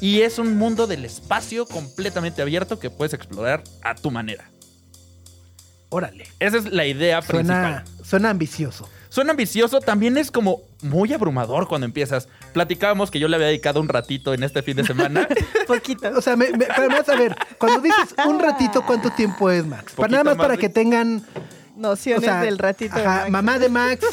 [SPEAKER 4] Y es un mundo del espacio completamente abierto que puedes explorar a tu manera.
[SPEAKER 2] Órale.
[SPEAKER 4] Esa es la idea
[SPEAKER 2] Suena,
[SPEAKER 4] principal.
[SPEAKER 2] suena ambicioso.
[SPEAKER 4] Suena ambicioso, también es como muy abrumador cuando empiezas. Platicábamos que yo le había dedicado un ratito en este fin de semana.
[SPEAKER 3] Poquito.
[SPEAKER 2] O sea, me, me- pero además, a ver, cuando dices un ratito, ¿cuánto tiempo es, Max? Para nada más
[SPEAKER 4] más
[SPEAKER 2] para
[SPEAKER 4] de-
[SPEAKER 2] que tengan
[SPEAKER 3] Nociones
[SPEAKER 2] O sea,
[SPEAKER 3] del ratito. de
[SPEAKER 2] ajá,
[SPEAKER 3] Max.
[SPEAKER 2] mamá de Max,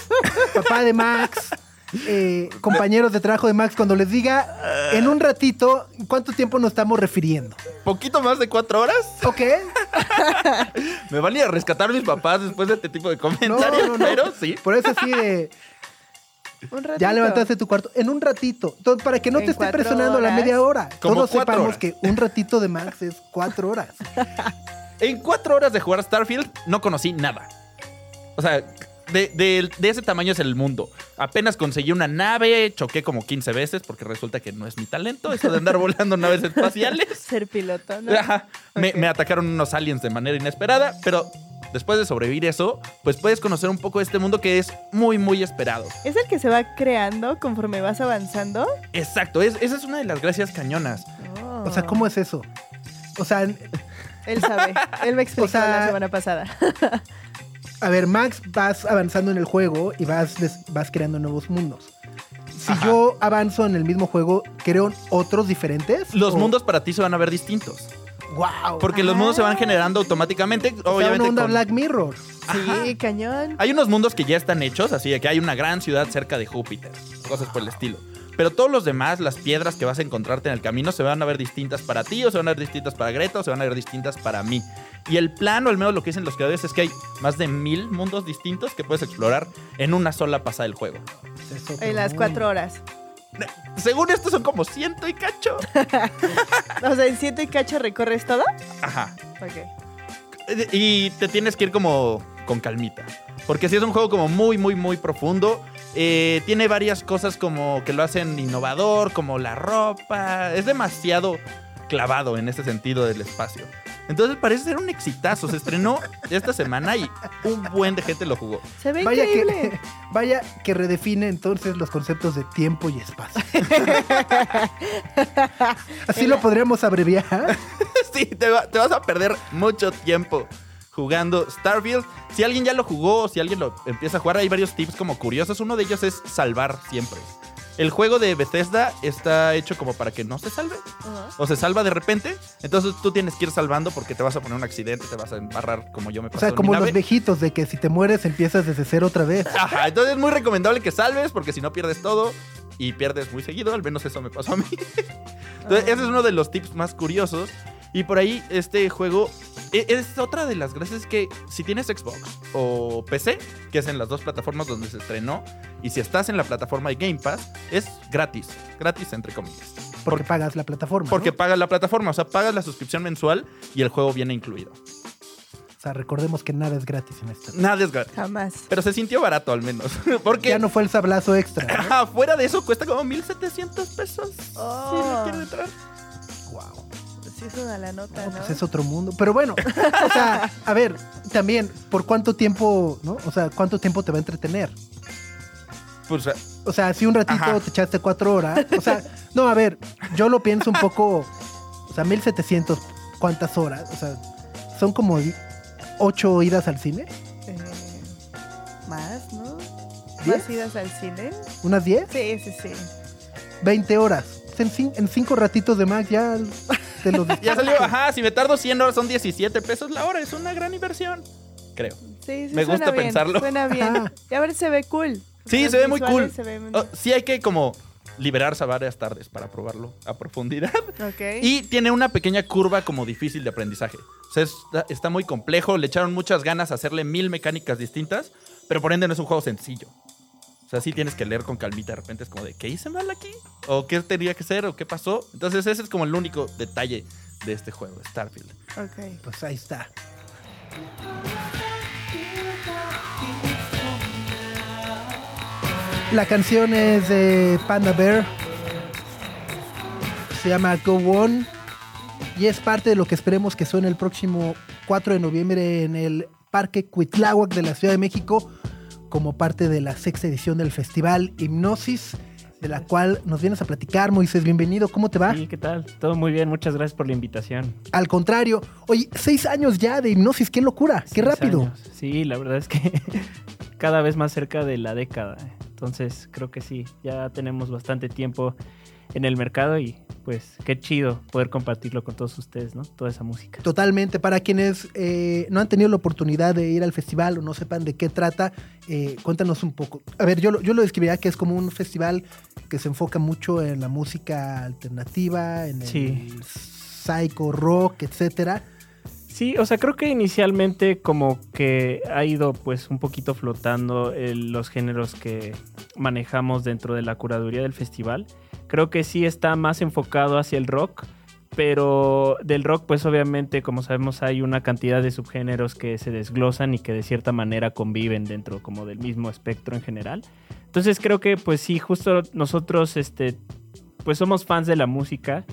[SPEAKER 2] papá de Max, eh, compañeros de trabajo de Max, cuando les diga en un ratito cuánto tiempo nos estamos refiriendo.
[SPEAKER 4] Poquito más de cuatro horas.
[SPEAKER 2] ¿Ok?
[SPEAKER 4] Me van a ir a rescatar mis papás después de este tipo de comentarios,
[SPEAKER 2] no, no.
[SPEAKER 4] pero sí.
[SPEAKER 2] Por eso así de.
[SPEAKER 3] Un ratito.
[SPEAKER 2] Ya levantaste tu cuarto. En un ratito. Entonces, para que no
[SPEAKER 3] En
[SPEAKER 2] te esté presionando la
[SPEAKER 3] horas.
[SPEAKER 2] media hora.
[SPEAKER 4] Como
[SPEAKER 2] Todos sepamos
[SPEAKER 4] horas.
[SPEAKER 2] que un ratito de Max es cuatro horas.
[SPEAKER 4] En cuatro horas de jugar Starfield no conocí nada. O sea, de, de- de ese tamaño es el mundo. Apenas conseguí una nave, choqué como 15 veces porque resulta que no es mi talento eso de andar volando naves espaciales.
[SPEAKER 3] Ser piloto, ¿no?
[SPEAKER 4] Ajá. Me, atacaron unos aliens de manera inesperada, pero después de sobrevivir eso, pues puedes conocer un poco de este mundo que es muy, muy esperado.
[SPEAKER 3] ¿Es el que se va creando conforme vas avanzando?
[SPEAKER 4] Exacto, es- esa es una de las gracias cañonas.
[SPEAKER 2] O sea, ¿cómo es eso? O sea,
[SPEAKER 3] Él sabe. Él me explicó
[SPEAKER 2] O sea-
[SPEAKER 3] la semana pasada.
[SPEAKER 2] A ver, Max, vas avanzando en el juego y vas, vas creando nuevos mundos. Si
[SPEAKER 4] Ajá.
[SPEAKER 2] yo avanzo en el mismo juego, ¿creo otros diferentes?
[SPEAKER 4] Los
[SPEAKER 2] ¿O-
[SPEAKER 4] mundos para ti se van a ver distintos.
[SPEAKER 2] ¡Wow!
[SPEAKER 4] Porque los mundos se van
[SPEAKER 3] Ah.
[SPEAKER 4] generando automáticamente.
[SPEAKER 2] O sea,
[SPEAKER 4] Obviamente
[SPEAKER 2] una onda
[SPEAKER 4] con-
[SPEAKER 2] Black Mirror.
[SPEAKER 3] Sí, cañón.
[SPEAKER 4] Hay unos mundos que ya están hechos, así de que hay una gran ciudad cerca de Júpiter, cosas por el estilo. Pero todos los demás, las piedras que vas a encontrarte en el camino, se van a ver distintas para ti, o se van a ver distintas para Greta, o se van a ver distintas para mí. Y el plan, o al menos lo que dicen los creadores, es que hay más de mil mundos distintos que puedes explorar en una sola pasada del juego.
[SPEAKER 3] En las cuatro horas.
[SPEAKER 4] Según esto son como ciento y cacho.
[SPEAKER 3] O sea, en siete y cacho recorres todo.
[SPEAKER 4] Ajá.
[SPEAKER 3] Ok.
[SPEAKER 4] Y te tienes que ir como con calmita. Porque si es un juego como muy, muy, muy profundo. Eh, tiene varias cosas como que lo hacen innovador, como la ropa. Es demasiado clavado en este sentido del espacio. Entonces parece ser un exitazo. Se estrenó esta semana y un buen de gente lo jugó.
[SPEAKER 3] Se ve
[SPEAKER 2] Vaya
[SPEAKER 3] increíble.
[SPEAKER 2] que, vaya que redefine entonces los conceptos de tiempo y espacio. Así lo podríamos abreviar.
[SPEAKER 4] sí, te, va- te vas a perder mucho tiempo jugando Starfield. Si alguien ya lo jugó, si alguien lo empieza a jugar, hay varios tips como curiosos. Uno de ellos es salvar siempre. el juego de Bethesda está hecho como para que no se salve. O se salva de repente. Entonces tú tienes que ir salvando porque te vas a poner un accidente, te vas a embarrar como yo me
[SPEAKER 2] O
[SPEAKER 4] pasó
[SPEAKER 2] sea,
[SPEAKER 4] en mi
[SPEAKER 2] como los viejitos de que si te mueres empiezas desde cero otra vez.
[SPEAKER 4] Ajá, entonces es muy recomendable que salves porque si no pierdes todo y pierdes muy seguido, al menos eso me pasó a mí. Entonces, ese es uno de los tips más curiosos. Y por ahí, este juego e- es otra de las gracias que si tienes Xbox o PC, que es en las dos plataformas donde se estrenó, y si estás en la plataforma de Game Pass, es gratis. Gratis, entre comillas.
[SPEAKER 2] Porque pagas la plataforma.
[SPEAKER 4] Porque
[SPEAKER 2] ¿no?
[SPEAKER 4] pagas la plataforma, o sea, pagas la suscripción mensual y el juego viene incluido.
[SPEAKER 2] O sea, recordemos que nada es gratis en esta.
[SPEAKER 4] Nada es gratis.
[SPEAKER 3] Jamás.
[SPEAKER 4] Pero se sintió barato al menos. Porque
[SPEAKER 2] Ya no fue el sablazo extra. ¿no?
[SPEAKER 4] Ajá, fuera de eso cuesta como 1700 pesos.
[SPEAKER 3] Oh.
[SPEAKER 4] Si no quieren entrar.
[SPEAKER 3] Sí, es una la nota, ¿no?
[SPEAKER 2] Pues es otro mundo. Pero bueno, o sea, a ver, también, ¿por cuánto tiempo, no? O sea, ¿cuánto tiempo te va a entretener?
[SPEAKER 4] Pues,
[SPEAKER 2] O sea, si un ratito
[SPEAKER 4] Ajá.
[SPEAKER 2] te echaste cuatro horas. O sea, no, a ver, yo lo pienso un poco. O sea, 1700, ¿cuántas horas? O sea, son como ocho idas al cine.
[SPEAKER 3] Eh, más, ¿no?
[SPEAKER 2] ¿Diez?
[SPEAKER 3] ¿Más idas al cine?
[SPEAKER 2] ¿Unas 10?
[SPEAKER 3] Sí, sí, sí.
[SPEAKER 2] 20 horas. En, cin- en cinco ratitos de Mac ya te los
[SPEAKER 4] ya salió, ajá, si me tardo 100 horas son 17 pesos la hora, es una gran inversión. Creo.
[SPEAKER 3] Sí, sí,
[SPEAKER 4] Me
[SPEAKER 3] suena
[SPEAKER 4] gusta
[SPEAKER 3] bien,
[SPEAKER 4] pensarlo.
[SPEAKER 3] Suena bien. Y a ver, se ve cool.
[SPEAKER 4] Sí,
[SPEAKER 3] Los
[SPEAKER 4] se ve muy cool. Oh, sí hay que como liberarse a varias tardes para probarlo a profundidad. Y tiene una pequeña curva como difícil de aprendizaje. O sea, está, está muy complejo, le echaron muchas ganas a hacerle mil mecánicas distintas, pero por ende no es un juego sencillo. O sea, sí tienes que leer con calmita. De repente es como de, ¿qué hice mal aquí? ¿O qué tenía que ser? ¿O qué pasó? Entonces ese es como el único detalle de este juego, Starfield.
[SPEAKER 3] Ok.
[SPEAKER 2] Pues ahí está. La canción es de Panda Bear. Se llama Go On. Y es parte de lo que esperemos que suene el próximo 4 de noviembre en el Parque Cuitláhuac de la Ciudad de México, como parte de la sexta edición del festival Hipnosis, de la cual nos vienes a platicar. Moisés, bienvenido. ¿Cómo te va?
[SPEAKER 12] Sí, ¿qué tal? Todo muy bien, muchas gracias por la invitación.
[SPEAKER 2] Al contrario, oye, seis años ya de hipnosis, qué locura, qué
[SPEAKER 12] Seis
[SPEAKER 2] rápido.
[SPEAKER 12] años. Sí, la verdad es que cada vez más cerca de la década. Entonces, creo que sí, ya tenemos bastante tiempo en el mercado y pues qué chido poder compartirlo con todos ustedes, ¿no? Toda esa música.
[SPEAKER 2] Totalmente, para quienes eh, no han tenido la oportunidad de ir al festival o no sepan de qué trata, eh, cuéntanos un poco. A ver, yo, lo- yo lo describiría que es como un festival que se enfoca mucho en la música alternativa, en el
[SPEAKER 12] Sí.
[SPEAKER 2] psycho rock, etcétera.
[SPEAKER 12] Sí, o sea, creo que inicialmente como que ha ido pues un poquito flotando el- los géneros que manejamos dentro de la curaduría del festival. Creo que sí está más enfocado hacia el rock, pero del rock pues obviamente como sabemos hay una cantidad de subgéneros que se desglosan y que de cierta manera conviven dentro como del mismo espectro en general. Entonces creo que pues sí, justo nosotros este pues somos fans de la música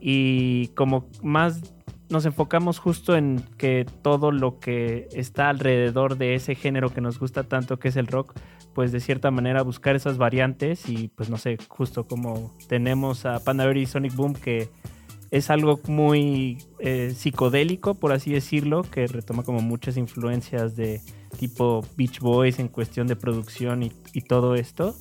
[SPEAKER 12] y como más nos enfocamos justo en que todo lo que está alrededor de ese género que nos gusta tanto, que es el rock, pues de cierta manera buscar esas variantes y pues no sé, justo como tenemos a Panda y Sonic Boom que es algo muy eh, psicodélico, por así decirlo, que retoma como muchas influencias de tipo Beach Boys en cuestión de producción y, y todo esto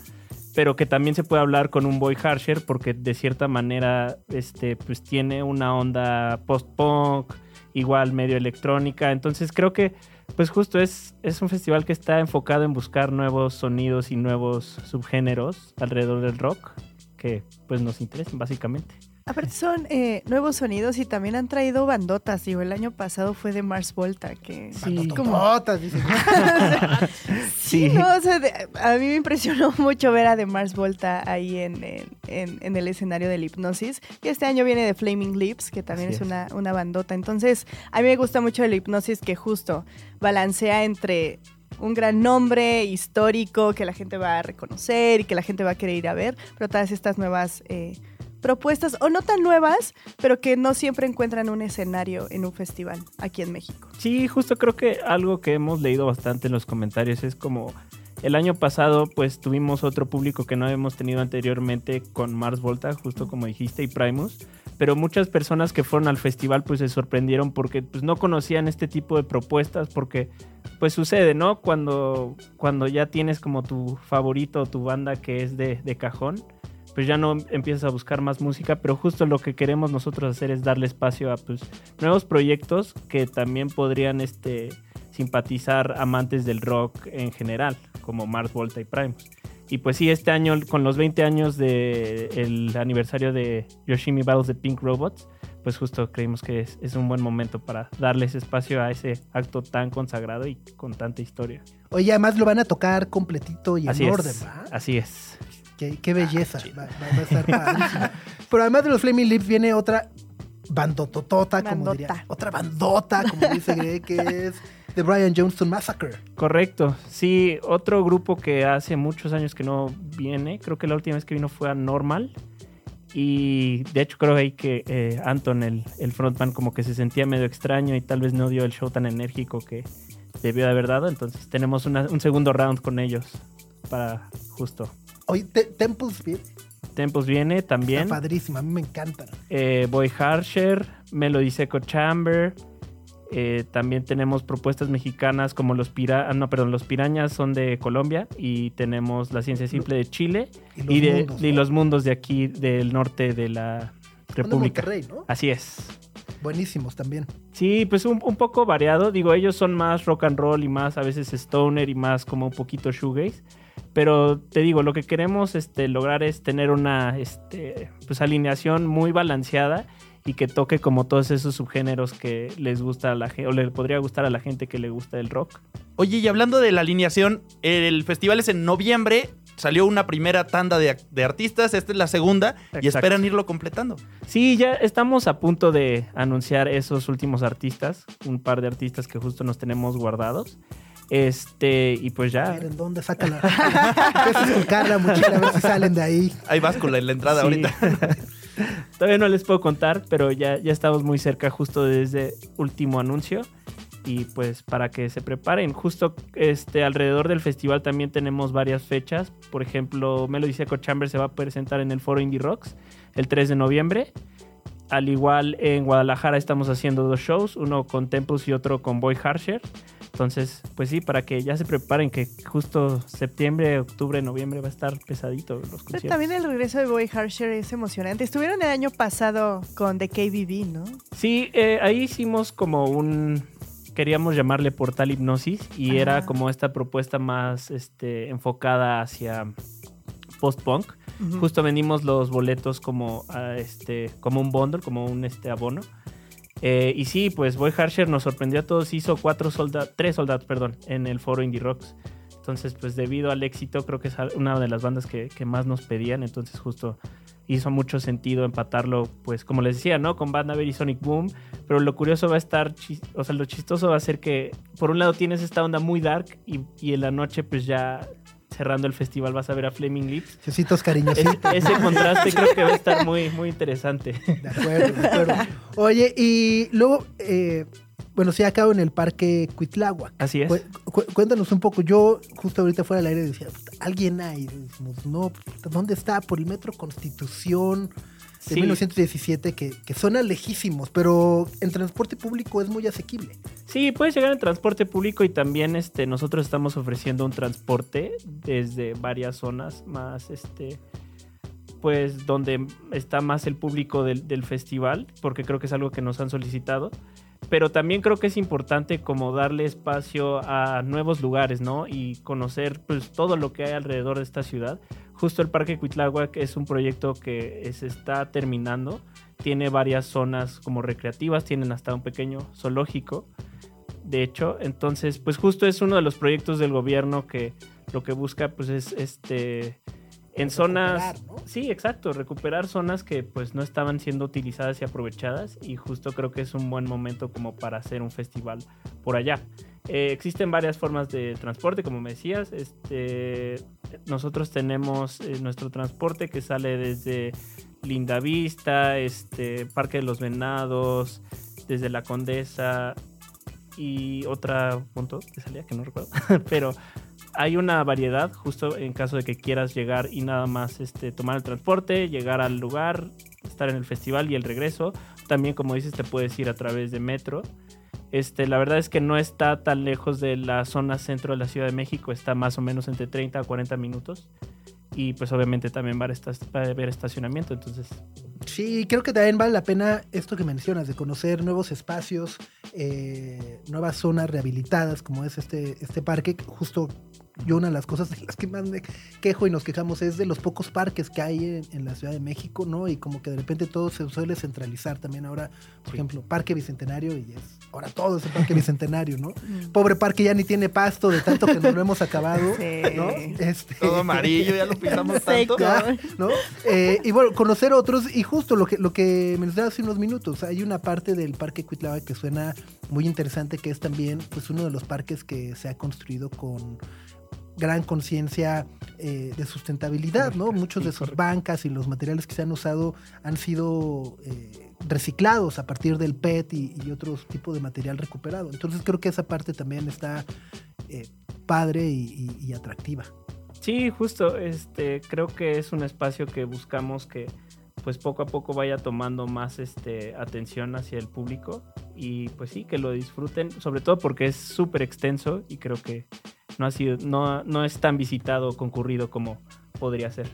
[SPEAKER 12] pero que también se puede hablar con un Boy Harsher porque de cierta manera este pues tiene una onda post-punk, igual medio electrónica, entonces creo que pues justo es, es un festival que está enfocado en buscar nuevos sonidos y nuevos subgéneros alrededor del rock que pues nos interesan básicamente.
[SPEAKER 3] Aparte son eh, nuevos sonidos y también han traído bandotas. Digo, el año pasado fue de Mars Volta, que
[SPEAKER 2] Sí.
[SPEAKER 3] como...
[SPEAKER 2] Dice.
[SPEAKER 3] Sí, no, o sea, de- a mí me impresionó mucho ver a The Mars Volta ahí en, en- en- en el escenario del hipnosis. Y este año viene de Flaming Lips, que también
[SPEAKER 12] Así
[SPEAKER 3] es. Una, una bandota. Entonces, a mí me gusta mucho el hipnosis que justo balancea entre un gran nombre histórico que la gente va a reconocer y que la gente va a querer ir a ver, pero todas estas nuevas eh, propuestas, o no tan nuevas, pero que no siempre encuentran un escenario en un festival aquí en México.
[SPEAKER 12] Sí, justo creo que algo que hemos leído bastante en los comentarios es como El año pasado pues tuvimos otro público que no habíamos tenido anteriormente con Mars Volta, justo como dijiste, y Primus. Pero muchas personas que fueron al festival pues se sorprendieron porque pues no conocían este tipo de propuestas porque pues sucede, ¿no? Cuando, cuando ya tienes como tu favorito o tu banda que es de, de cajón, pues ya no empiezas a buscar más música, pero justo lo que queremos nosotros hacer es darle espacio a pues nuevos proyectos que también podrían este simpatizar amantes del rock en general, como Mars Volta y Primus. Y pues sí, este año, con los 20 años del aniversario de Yoshimi Battles de Pink Robots, pues justo creímos que es, es, un buen momento para darles espacio a ese acto tan consagrado y con tanta historia.
[SPEAKER 2] Oye, además lo van a tocar completito y
[SPEAKER 12] así
[SPEAKER 2] en orden, ¿va?
[SPEAKER 12] Así es.
[SPEAKER 2] Qué, qué belleza. va, va, va, a estar padrísimo. Pero además de los Flaming Lips viene otra bandototota, como diría. Otra bandota, como dice Greg, que es The Brian Johnston Massacre.
[SPEAKER 12] Correcto. Sí, otro grupo que hace muchos años que no viene, creo que la última vez que vino fue a Normal. Y de hecho creo ahí que eh, Anton, el, el frontman, como que se sentía medio extraño y tal vez no dio el show tan enérgico que debió de haber dado. Entonces tenemos una- un segundo round con ellos para justo.
[SPEAKER 2] Oye, Te- Temples Beat
[SPEAKER 12] Tempos viene también.
[SPEAKER 2] está padrísima, a mí me encantan.
[SPEAKER 12] eh, Boy Harsher, Melody Seco Chamber. eh, también tenemos propuestas mexicanas como los pira ah, no, perdón, los pirañas son de Colombia y tenemos la ciencia simple de Chile
[SPEAKER 2] Y los
[SPEAKER 12] y, de,
[SPEAKER 2] mundos,
[SPEAKER 12] y
[SPEAKER 2] ¿no?
[SPEAKER 12] los mundos de aquí del norte de la República.
[SPEAKER 2] Monterrey, ¿no?
[SPEAKER 12] Así es.
[SPEAKER 2] Buenísimos también.
[SPEAKER 12] Sí, pues un, un poco variado. Digo, ellos son más rock and roll y más a veces stoner y más como un poquito shoegaze. Pero te digo, lo que queremos este, lograr es tener una este, pues, alineación muy balanceada y que toque como todos esos subgéneros que les gusta a la gente o le podría gustar a la gente que le gusta el rock.
[SPEAKER 4] Oye, y hablando de la alineación, el festival es en noviembre. Salió una primera tanda de, de artistas, esta es la segunda, y esperan irlo completando.
[SPEAKER 12] Sí, ya estamos a punto de anunciar esos últimos artistas, un par de artistas que justo nos tenemos guardados. Este, y pues ya.
[SPEAKER 2] Miren dónde saca la. Empiezas con Carla, mochila, a ver si salen de ahí.
[SPEAKER 4] Hay báscula en la entrada
[SPEAKER 12] Sí.
[SPEAKER 4] ahorita.
[SPEAKER 12] Todavía no les puedo contar, pero ya, ya estamos muy cerca justo desde último anuncio. Y pues para que se preparen, justo este, alrededor del festival también tenemos varias fechas. Por ejemplo, Melody Seco Chamber se va a presentar en el Foro Indie Rocks el 3 de noviembre. Al igual en Guadalajara estamos haciendo dos shows, uno con Tempus y otro con Boy Harsher. Entonces, pues sí, para que ya se preparen, que justo septiembre, octubre, noviembre va a estar pesadito los
[SPEAKER 3] Pero
[SPEAKER 12] conciertos.
[SPEAKER 3] También el regreso de Boy Harsher es emocionante. Estuvieron el año pasado con The KBB, ¿no?
[SPEAKER 12] Sí, eh, ahí hicimos como un. Queríamos llamarle portal hipnosis y era como esta propuesta más este, enfocada hacia post-punk. Justo vendimos los boletos como, ah, este, como un bundle, como un este, abono. Eh, y sí, pues Boy Harsher nos sorprendió a todos. Hizo cuatro soldados, tres soldados, perdón, en el foro Indie Rocks. Entonces, pues debido al éxito, creo que es una de las bandas que, que más nos pedían. Entonces, justo hizo mucho sentido empatarlo, pues como les decía, ¿no? Con Band y Sonic Boom. Pero lo curioso va a estar, o sea, lo chistoso va a ser que por un lado tienes esta onda muy dark y, y en la noche, pues ya cerrando el festival vas a ver a Flaming Lips.
[SPEAKER 2] Chocitos
[SPEAKER 12] Es-
[SPEAKER 2] cariñositos.
[SPEAKER 12] ese contraste creo que va a estar muy, muy interesante.
[SPEAKER 2] De acuerdo, de acuerdo. Oye, y luego, eh, bueno, sí, acabo en el parque Cuitláhuac.
[SPEAKER 12] Así es.
[SPEAKER 2] Cu- cu- cuéntanos un poco. Yo, justo ahorita fuera del aire, decía, "Puta, alguien hay. Decimos, no, ¿dónde está? Por el metro Constitución de
[SPEAKER 12] Sí.
[SPEAKER 2] 1917, que, que suena lejísimos, pero en transporte público es muy asequible.
[SPEAKER 12] Sí, puedes llegar en transporte público y también este, nosotros estamos ofreciendo un transporte desde varias zonas más, este, pues donde está más el público del, del festival, porque creo que es algo que nos han solicitado. Pero también creo que es importante como darle espacio a nuevos lugares, ¿no? Y conocer pues todo lo que hay alrededor de esta ciudad. Justo el Parque Cuitláhuac es un proyecto que se está terminando. Tiene varias zonas como recreativas, tienen hasta un pequeño zoológico de hecho. Entonces, pues justo es uno de los proyectos del gobierno que lo que busca pues es este en zonas sí, exacto, recuperar zonas que pues no estaban siendo utilizadas y aprovechadas y justo creo que es un buen momento como para hacer un festival por allá. Eh, existen varias formas de transporte, como me decías. Este, nosotros tenemos eh, nuestro transporte que sale desde Lindavista, este, Parque de los Venados, desde la Condesa y otra punto de salida que no recuerdo, pero hay una variedad, justo en caso de que quieras llegar y nada más este, tomar el transporte, llegar al lugar, estar en el festival y el regreso. También, como dices, te puedes ir a través de metro. Este, la verdad es que no está tan lejos de la zona centro de la Ciudad de México, está más o menos entre 30 a 40 minutos. Y pues obviamente también va a, haber estacionamiento, entonces
[SPEAKER 2] Sí, creo que también vale la pena esto que mencionas, de conocer nuevos espacios, eh, nuevas zonas rehabilitadas, como es este, este parque. Justo yo una de las cosas de las que más me quejo y nos quejamos es de los pocos parques que hay en, en la Ciudad de México, ¿no? Y como que de repente todo se suele centralizar también ahora, por ejemplo, Parque Bicentenario y es ahora todo es el Parque Bicentenario, ¿no? Pobre parque ya ni tiene pasto de tanto que nos lo hemos acabado,
[SPEAKER 3] Sí.
[SPEAKER 2] ¿no? Este,
[SPEAKER 4] Todo amarillo, ya lo pisamos
[SPEAKER 3] Seco.
[SPEAKER 4] tanto.
[SPEAKER 2] ya, ¿no? Eh, y bueno, conocer otros, y justo lo que, lo que mencionaba hace unos minutos, hay una parte del Parque Cuitlava que suena muy interesante, que es también pues, uno de los parques que se ha construido con gran conciencia eh, de sustentabilidad, ¿no? Muchos de sus bancas y los materiales que se han usado han sido eh, reciclados a partir del PET y, y otros tipos de material recuperado. Entonces creo que esa parte también está eh, padre y- y- y atractiva.
[SPEAKER 12] Sí, justo, este, creo que es un espacio que buscamos que pues poco a poco vaya tomando más este, atención hacia el público y pues sí, que lo disfruten, sobre todo porque es súper extenso y creo que no ha sido, no, no es tan visitado o concurrido como podría ser.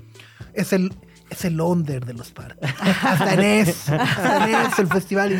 [SPEAKER 2] Es el, es el under de los parques. Hasta en eso. Hasta en eso el festival. y.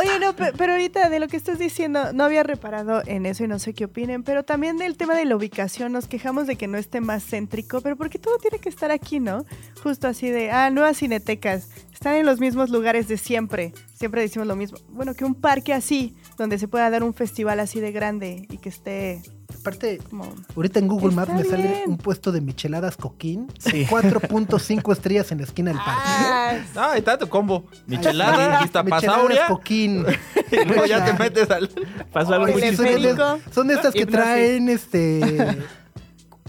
[SPEAKER 3] Oye, no, pe- pero ahorita de lo que estás diciendo, no había reparado en eso y no sé qué opinen, pero también del tema de la ubicación, nos quejamos de que no esté más céntrico, pero porque todo tiene que estar aquí, ¿no? Justo así de, ah, nuevas cinetecas, están en los mismos lugares de siempre, siempre decimos lo mismo. Bueno, que un parque así, donde se pueda dar un festival así de grande y que esté
[SPEAKER 2] Aparte,
[SPEAKER 3] como...
[SPEAKER 2] ahorita en Google Maps me sale
[SPEAKER 3] bien.
[SPEAKER 2] un puesto de micheladas coquín.
[SPEAKER 12] Sí.
[SPEAKER 2] 4.5 estrellas en la esquina del parque.
[SPEAKER 3] Ah,
[SPEAKER 4] Ah, ahí está tu combo. Michelada,
[SPEAKER 2] está.
[SPEAKER 4] lista
[SPEAKER 2] Micheladas
[SPEAKER 4] pasauria.
[SPEAKER 2] coquín.
[SPEAKER 4] Y luego ya te metes al.
[SPEAKER 12] Pasó algo muy
[SPEAKER 2] sí, son, de, estas que traen este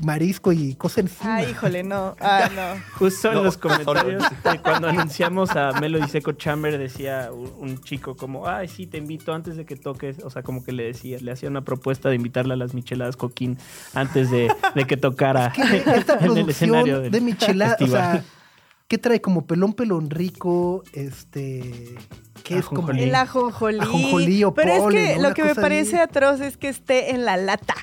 [SPEAKER 2] marisco y cosas encima.
[SPEAKER 3] ah, híjole, no, ah, no.
[SPEAKER 12] Justo en
[SPEAKER 4] No,
[SPEAKER 12] los comentarios, cuando anunciamos a Melody Seco Chamber, decía un, chico como, ay, sí, te invito antes de que toques. O sea, como que le decía, le hacía una propuesta de invitarle a las micheladas coquín antes de, de que tocara
[SPEAKER 2] Que esta
[SPEAKER 12] en el escenario del
[SPEAKER 2] de micheladas, o sea. ¿qué trae? Como pelón pelón rico, este... ¿Qué es como?
[SPEAKER 3] El ajonjolí.
[SPEAKER 2] Ajonjolí o
[SPEAKER 3] Pero es que lo que me
[SPEAKER 2] cosa
[SPEAKER 3] parece
[SPEAKER 2] ahí.
[SPEAKER 3] atroz es que esté en la lata.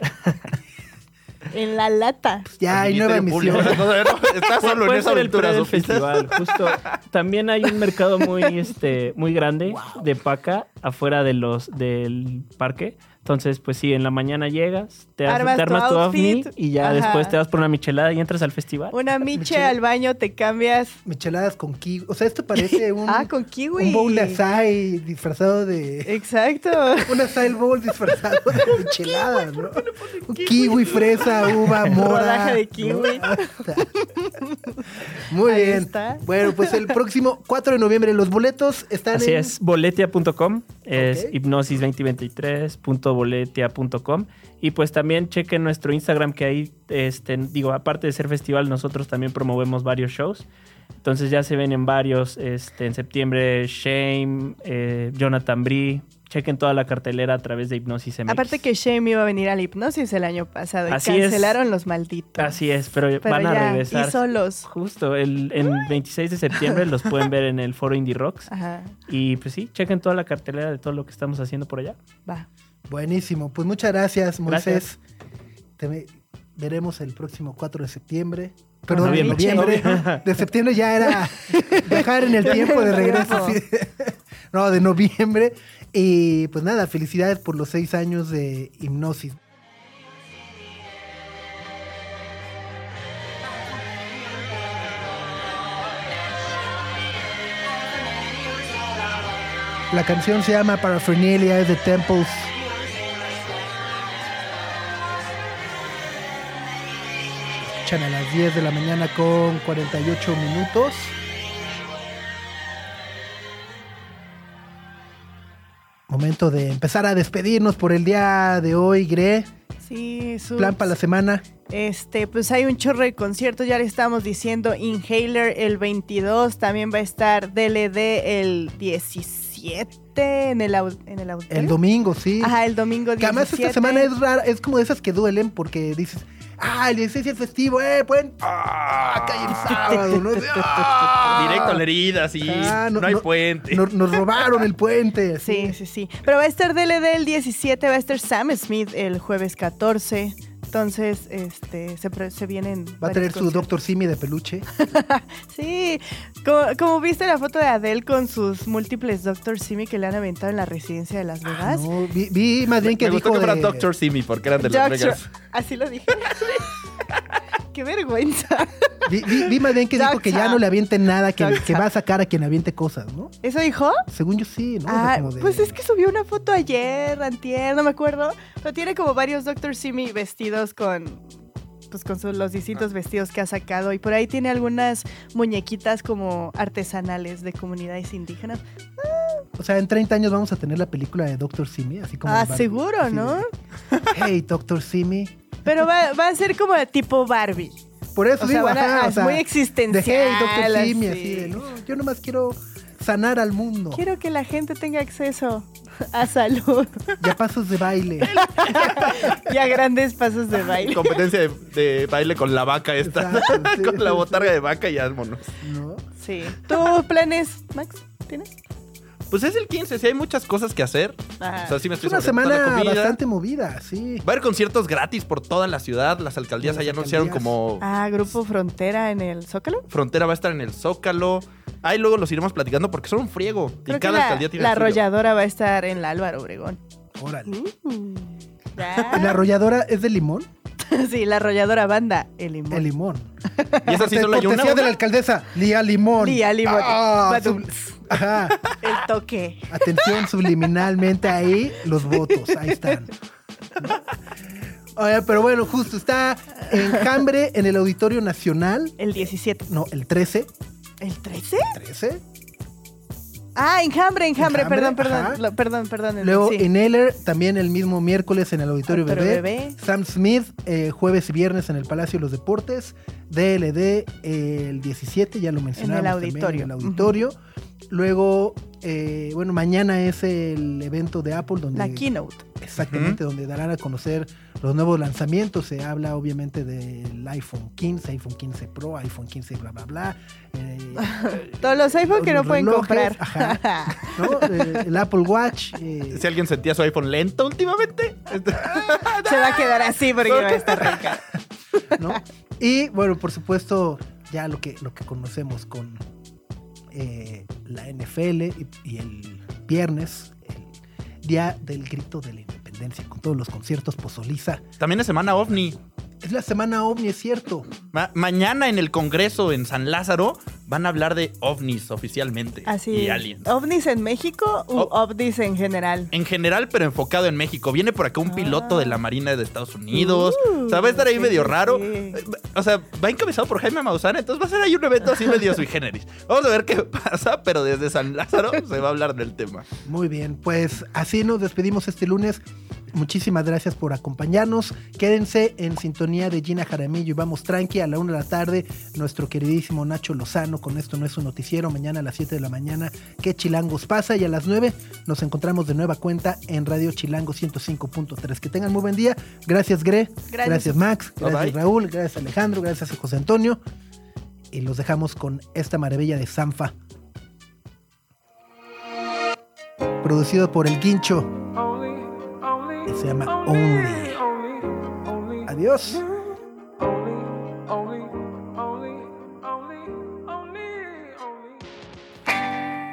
[SPEAKER 3] En la lata.
[SPEAKER 2] Ya hay nueva emisión.
[SPEAKER 12] Puede-
[SPEAKER 4] solo en esa aventura,
[SPEAKER 12] del festival. Justo. También hay un mercado muy, este, muy grande de paca afuera de los, del parque. Entonces, pues sí, en la mañana llegas, te,
[SPEAKER 3] armas,
[SPEAKER 12] te
[SPEAKER 3] tu,
[SPEAKER 12] tu
[SPEAKER 3] outfit
[SPEAKER 12] y ya después te vas por una michelada y entras al festival.
[SPEAKER 3] Una miche,
[SPEAKER 2] michel
[SPEAKER 3] al baño, te cambias.
[SPEAKER 2] Micheladas con kiwi. O sea, esto parece un.
[SPEAKER 3] ah, con kiwi.
[SPEAKER 2] Un bowl asai disfrazado de.
[SPEAKER 3] Exacto.
[SPEAKER 2] un asai bowl disfrazado de micheladas, ¿no? Kiwi, fresa, uva, mora.
[SPEAKER 3] Rodaja de kiwi.
[SPEAKER 2] Muy bien. Bueno, pues el próximo 4 de noviembre los boletos están
[SPEAKER 12] Así
[SPEAKER 2] en.
[SPEAKER 12] Así es, boletia.com. Es
[SPEAKER 2] okay.
[SPEAKER 12] hipnosis2023 www.boletia.com. Y pues también chequen nuestro Instagram, que ahí, este, digo, aparte de ser festival, nosotros también promovemos varios shows. Entonces ya se ven en varios, este, en septiembre, Shame, eh, Jonathan Bree. Chequen toda la cartelera a través de Hipnosis MX.
[SPEAKER 3] Aparte que Shame iba a venir a la Hipnosis el año pasado y
[SPEAKER 12] Así
[SPEAKER 3] cancelaron es. los malditos.
[SPEAKER 12] Así es, pero,
[SPEAKER 3] pero
[SPEAKER 12] van
[SPEAKER 3] ya, a
[SPEAKER 12] regresar.
[SPEAKER 3] Y solos.
[SPEAKER 12] Justo, el, el 26 de septiembre los pueden ver en el foro Indie Rocks.
[SPEAKER 3] Ajá.
[SPEAKER 12] Y pues sí, chequen toda la cartelera de todo lo que estamos haciendo por allá.
[SPEAKER 3] Va.
[SPEAKER 2] Buenísimo. Pues muchas gracias, Moisés.
[SPEAKER 12] Gracias.
[SPEAKER 2] Te ve- veremos el próximo 4 de septiembre. Perdón, de
[SPEAKER 12] Noviembre.
[SPEAKER 2] noviembre. De septiembre ya era viajar en el tiempo de regreso. No, de noviembre. Y pues nada, felicidades por los seis años de hipnosis. La canción se llama Paraphernalia, es de Temples. Escuchan a las 10 de la mañana con 48 minutos. Momento de empezar a despedirnos por el día de hoy, Gre.
[SPEAKER 3] Sí, su
[SPEAKER 2] Plan para la semana.
[SPEAKER 3] Este, pues hay un chorro de conciertos, ya le estamos diciendo Inhaler el 22, también va a estar DLD el 17 17 en el, en el.
[SPEAKER 2] El domingo, sí.
[SPEAKER 3] Ajá, el domingo 17.
[SPEAKER 2] Que además esta semana es rara, es como de esas que duelen porque dices, ah, el 16 es festivo, eh, pueden, ah, cae el sábado, ¿no? Ah.
[SPEAKER 4] Directo a la herida, sí.
[SPEAKER 2] Ah,
[SPEAKER 4] no, hay puente.
[SPEAKER 2] Nos, nos robaron el puente.
[SPEAKER 3] Sí, sí, sí. Pero va a estar DLD el 17, va a estar Sam Smith el jueves 14. Entonces, este, se, pre- se vienen.
[SPEAKER 2] Va a tener su. Doctor Simi de peluche.
[SPEAKER 3] Sí, como, como viste la foto de Adele con sus múltiples Doctor Simi que le han aventado en la residencia de Las Vegas.
[SPEAKER 2] Ah, No, vi, vi más bien que
[SPEAKER 4] Me gustó
[SPEAKER 2] dijo
[SPEAKER 4] que fuera
[SPEAKER 2] de-
[SPEAKER 4] Doctor Simi porque eran de Las
[SPEAKER 3] Doctor-
[SPEAKER 4] Vegas.
[SPEAKER 3] Así lo dije. Qué vergüenza.
[SPEAKER 2] Vi, vi- vi más bien que dijo que ya no le avienten nada, que, va a sacar a quien aviente cosas, ¿no?
[SPEAKER 3] ¿Eso dijo?
[SPEAKER 2] Según yo sí, ¿no?
[SPEAKER 3] Ah,
[SPEAKER 2] de-
[SPEAKER 3] pues es que subió una foto ayer, antier, no me acuerdo. Pero tiene como varios Doctor Simi vestidos con pues con su- los distintos vestidos que ha sacado y por ahí tiene algunas muñequitas como artesanales de comunidades indígenas.
[SPEAKER 2] O sea, en 30 años vamos a tener la película de Doctor Simi, así como...
[SPEAKER 3] Ah, seguro, ¿no?
[SPEAKER 2] de, hey, Doctor Simi.
[SPEAKER 3] Pero va, va a ser como de tipo Barbie.
[SPEAKER 2] Por eso
[SPEAKER 3] O sea,
[SPEAKER 2] digo,
[SPEAKER 3] a-
[SPEAKER 2] ajá, o sea,
[SPEAKER 3] muy
[SPEAKER 2] de,
[SPEAKER 3] existencial.
[SPEAKER 2] hey, Doctor Simi,
[SPEAKER 3] así.
[SPEAKER 2] así de, no, yo nomás quiero sanar al mundo.
[SPEAKER 3] Quiero que la gente tenga acceso a salud
[SPEAKER 2] Ya pasos de baile.
[SPEAKER 3] y a grandes pasos de baile.
[SPEAKER 4] Competencia de, de baile con la vaca esta.
[SPEAKER 2] Exacto, sí,
[SPEAKER 4] con la
[SPEAKER 2] sí,
[SPEAKER 4] botarga de vaca y vámonos.
[SPEAKER 2] ¿no?
[SPEAKER 3] Sí. ¿Tú planes, Max? ¿Tienes?
[SPEAKER 4] Pues es el 15, sí hay muchas cosas que hacer.
[SPEAKER 3] Ah.
[SPEAKER 4] O sea, sí me
[SPEAKER 2] Es
[SPEAKER 4] estoy
[SPEAKER 2] una
[SPEAKER 4] toda la
[SPEAKER 2] semana
[SPEAKER 4] comida.
[SPEAKER 2] bastante movida, sí.
[SPEAKER 4] Va a haber conciertos gratis por toda la ciudad. Las alcaldías allá anunciaron como
[SPEAKER 3] Ah, Grupo Frontera en el Zócalo.
[SPEAKER 4] Frontera va a estar en el Zócalo. Ahí luego los iremos platicando porque son un friego.
[SPEAKER 3] Creo
[SPEAKER 4] y cada
[SPEAKER 3] la,
[SPEAKER 4] alcaldía tiene
[SPEAKER 3] la arrolladora va a estar en la Álvaro Obregón.
[SPEAKER 2] Órale.
[SPEAKER 3] Uh,
[SPEAKER 2] ¿La arrolladora es de limón?
[SPEAKER 3] sí, la arrolladora banda, el limón.
[SPEAKER 2] El limón.
[SPEAKER 4] Y esa sí solo hay una.
[SPEAKER 2] De la alcaldesa, Lía Limón.
[SPEAKER 3] Lía Limón.
[SPEAKER 2] Ah,
[SPEAKER 3] Badum.
[SPEAKER 2] sub- Ajá.
[SPEAKER 3] El toque.
[SPEAKER 2] Atención, subliminalmente ahí los votos, ahí están. Oye, pero bueno, justo está Enjambre en el Auditorio Nacional.
[SPEAKER 3] El 17.
[SPEAKER 2] No, el 13.
[SPEAKER 3] ¿El 13?
[SPEAKER 2] 13.
[SPEAKER 3] Ah, enjambre, enjambre,
[SPEAKER 2] Enjambre,
[SPEAKER 3] perdón, perdón, lo- perdón, perdón. el-
[SPEAKER 2] Luego
[SPEAKER 3] sí.
[SPEAKER 2] en Eller, también el mismo miércoles en el Auditorio Bebé.
[SPEAKER 3] Bebé.
[SPEAKER 2] Sam Smith, eh, jueves y viernes en el Palacio de los Deportes. DLD eh, el 17, ya lo mencionamos. también,
[SPEAKER 3] auditorio.
[SPEAKER 2] En el auditorio. Luego, eh, bueno, mañana es el evento de Apple donde...
[SPEAKER 3] La keynote.
[SPEAKER 2] Exactamente, donde darán a conocer los nuevos lanzamientos. Se habla obviamente del iPhone 15, iPhone 15 Pro, iPhone 15 bla bla bla. eh,
[SPEAKER 3] Todos los iPhone que no pueden comprar.
[SPEAKER 2] ajá, ¿no? Eh, el Apple Watch. eh,
[SPEAKER 4] Si alguien sentía su iPhone lento últimamente.
[SPEAKER 3] Se va a quedar así porque va a estar rica.
[SPEAKER 2] ¿no? Y bueno, por supuesto, ya lo que, lo que conocemos con eh, la NFL y, y el viernes, el día del grito de la independencia, con todos los conciertos Pozoliza.
[SPEAKER 4] También es semana ovni.
[SPEAKER 2] Es la semana ovni, es cierto.
[SPEAKER 4] Ma- mañana en el Congreso en San Lázaro van a hablar de ovnis oficialmente.
[SPEAKER 3] Así.
[SPEAKER 4] Y aliens.
[SPEAKER 3] ¿OVNIs en México
[SPEAKER 4] Oh.
[SPEAKER 3] OVNIs en general?
[SPEAKER 4] En general, pero enfocado en México. Viene por acá un piloto de la Marina de Estados Unidos. o sea, va a estar ahí
[SPEAKER 3] Uh, sí,
[SPEAKER 4] medio raro.
[SPEAKER 3] sí.
[SPEAKER 4] Eh, O sea, va encabezado por Jaime Maussan. Entonces va a ser ahí un evento así medio sui generis. Vamos a ver qué pasa, pero desde San Lázaro se va a hablar del tema.
[SPEAKER 2] Muy bien, pues así nos despedimos este lunes. Muchísimas gracias por acompañarnos. Quédense en sintonía de Gina Jaramillo y vamos tranqui a la una de la tarde. Nuestro queridísimo Nacho Lozano con esto no es un noticiero. Mañana a las 7 de la mañana, ¿qué chilangos pasa? Y a las 9 nos encontramos de nueva cuenta en Radio Chilango 105.3. Que tengan muy buen día. Gracias, Gre.
[SPEAKER 3] Gracias.
[SPEAKER 2] Gracias, Max.
[SPEAKER 4] Bye,
[SPEAKER 2] Gracias,
[SPEAKER 4] bye.
[SPEAKER 2] Raúl. Gracias, Alejandro. Gracias a José Antonio. Y los dejamos con esta maravilla de Sanfa. Producido por El Guincho. que se llama Only. Adiós.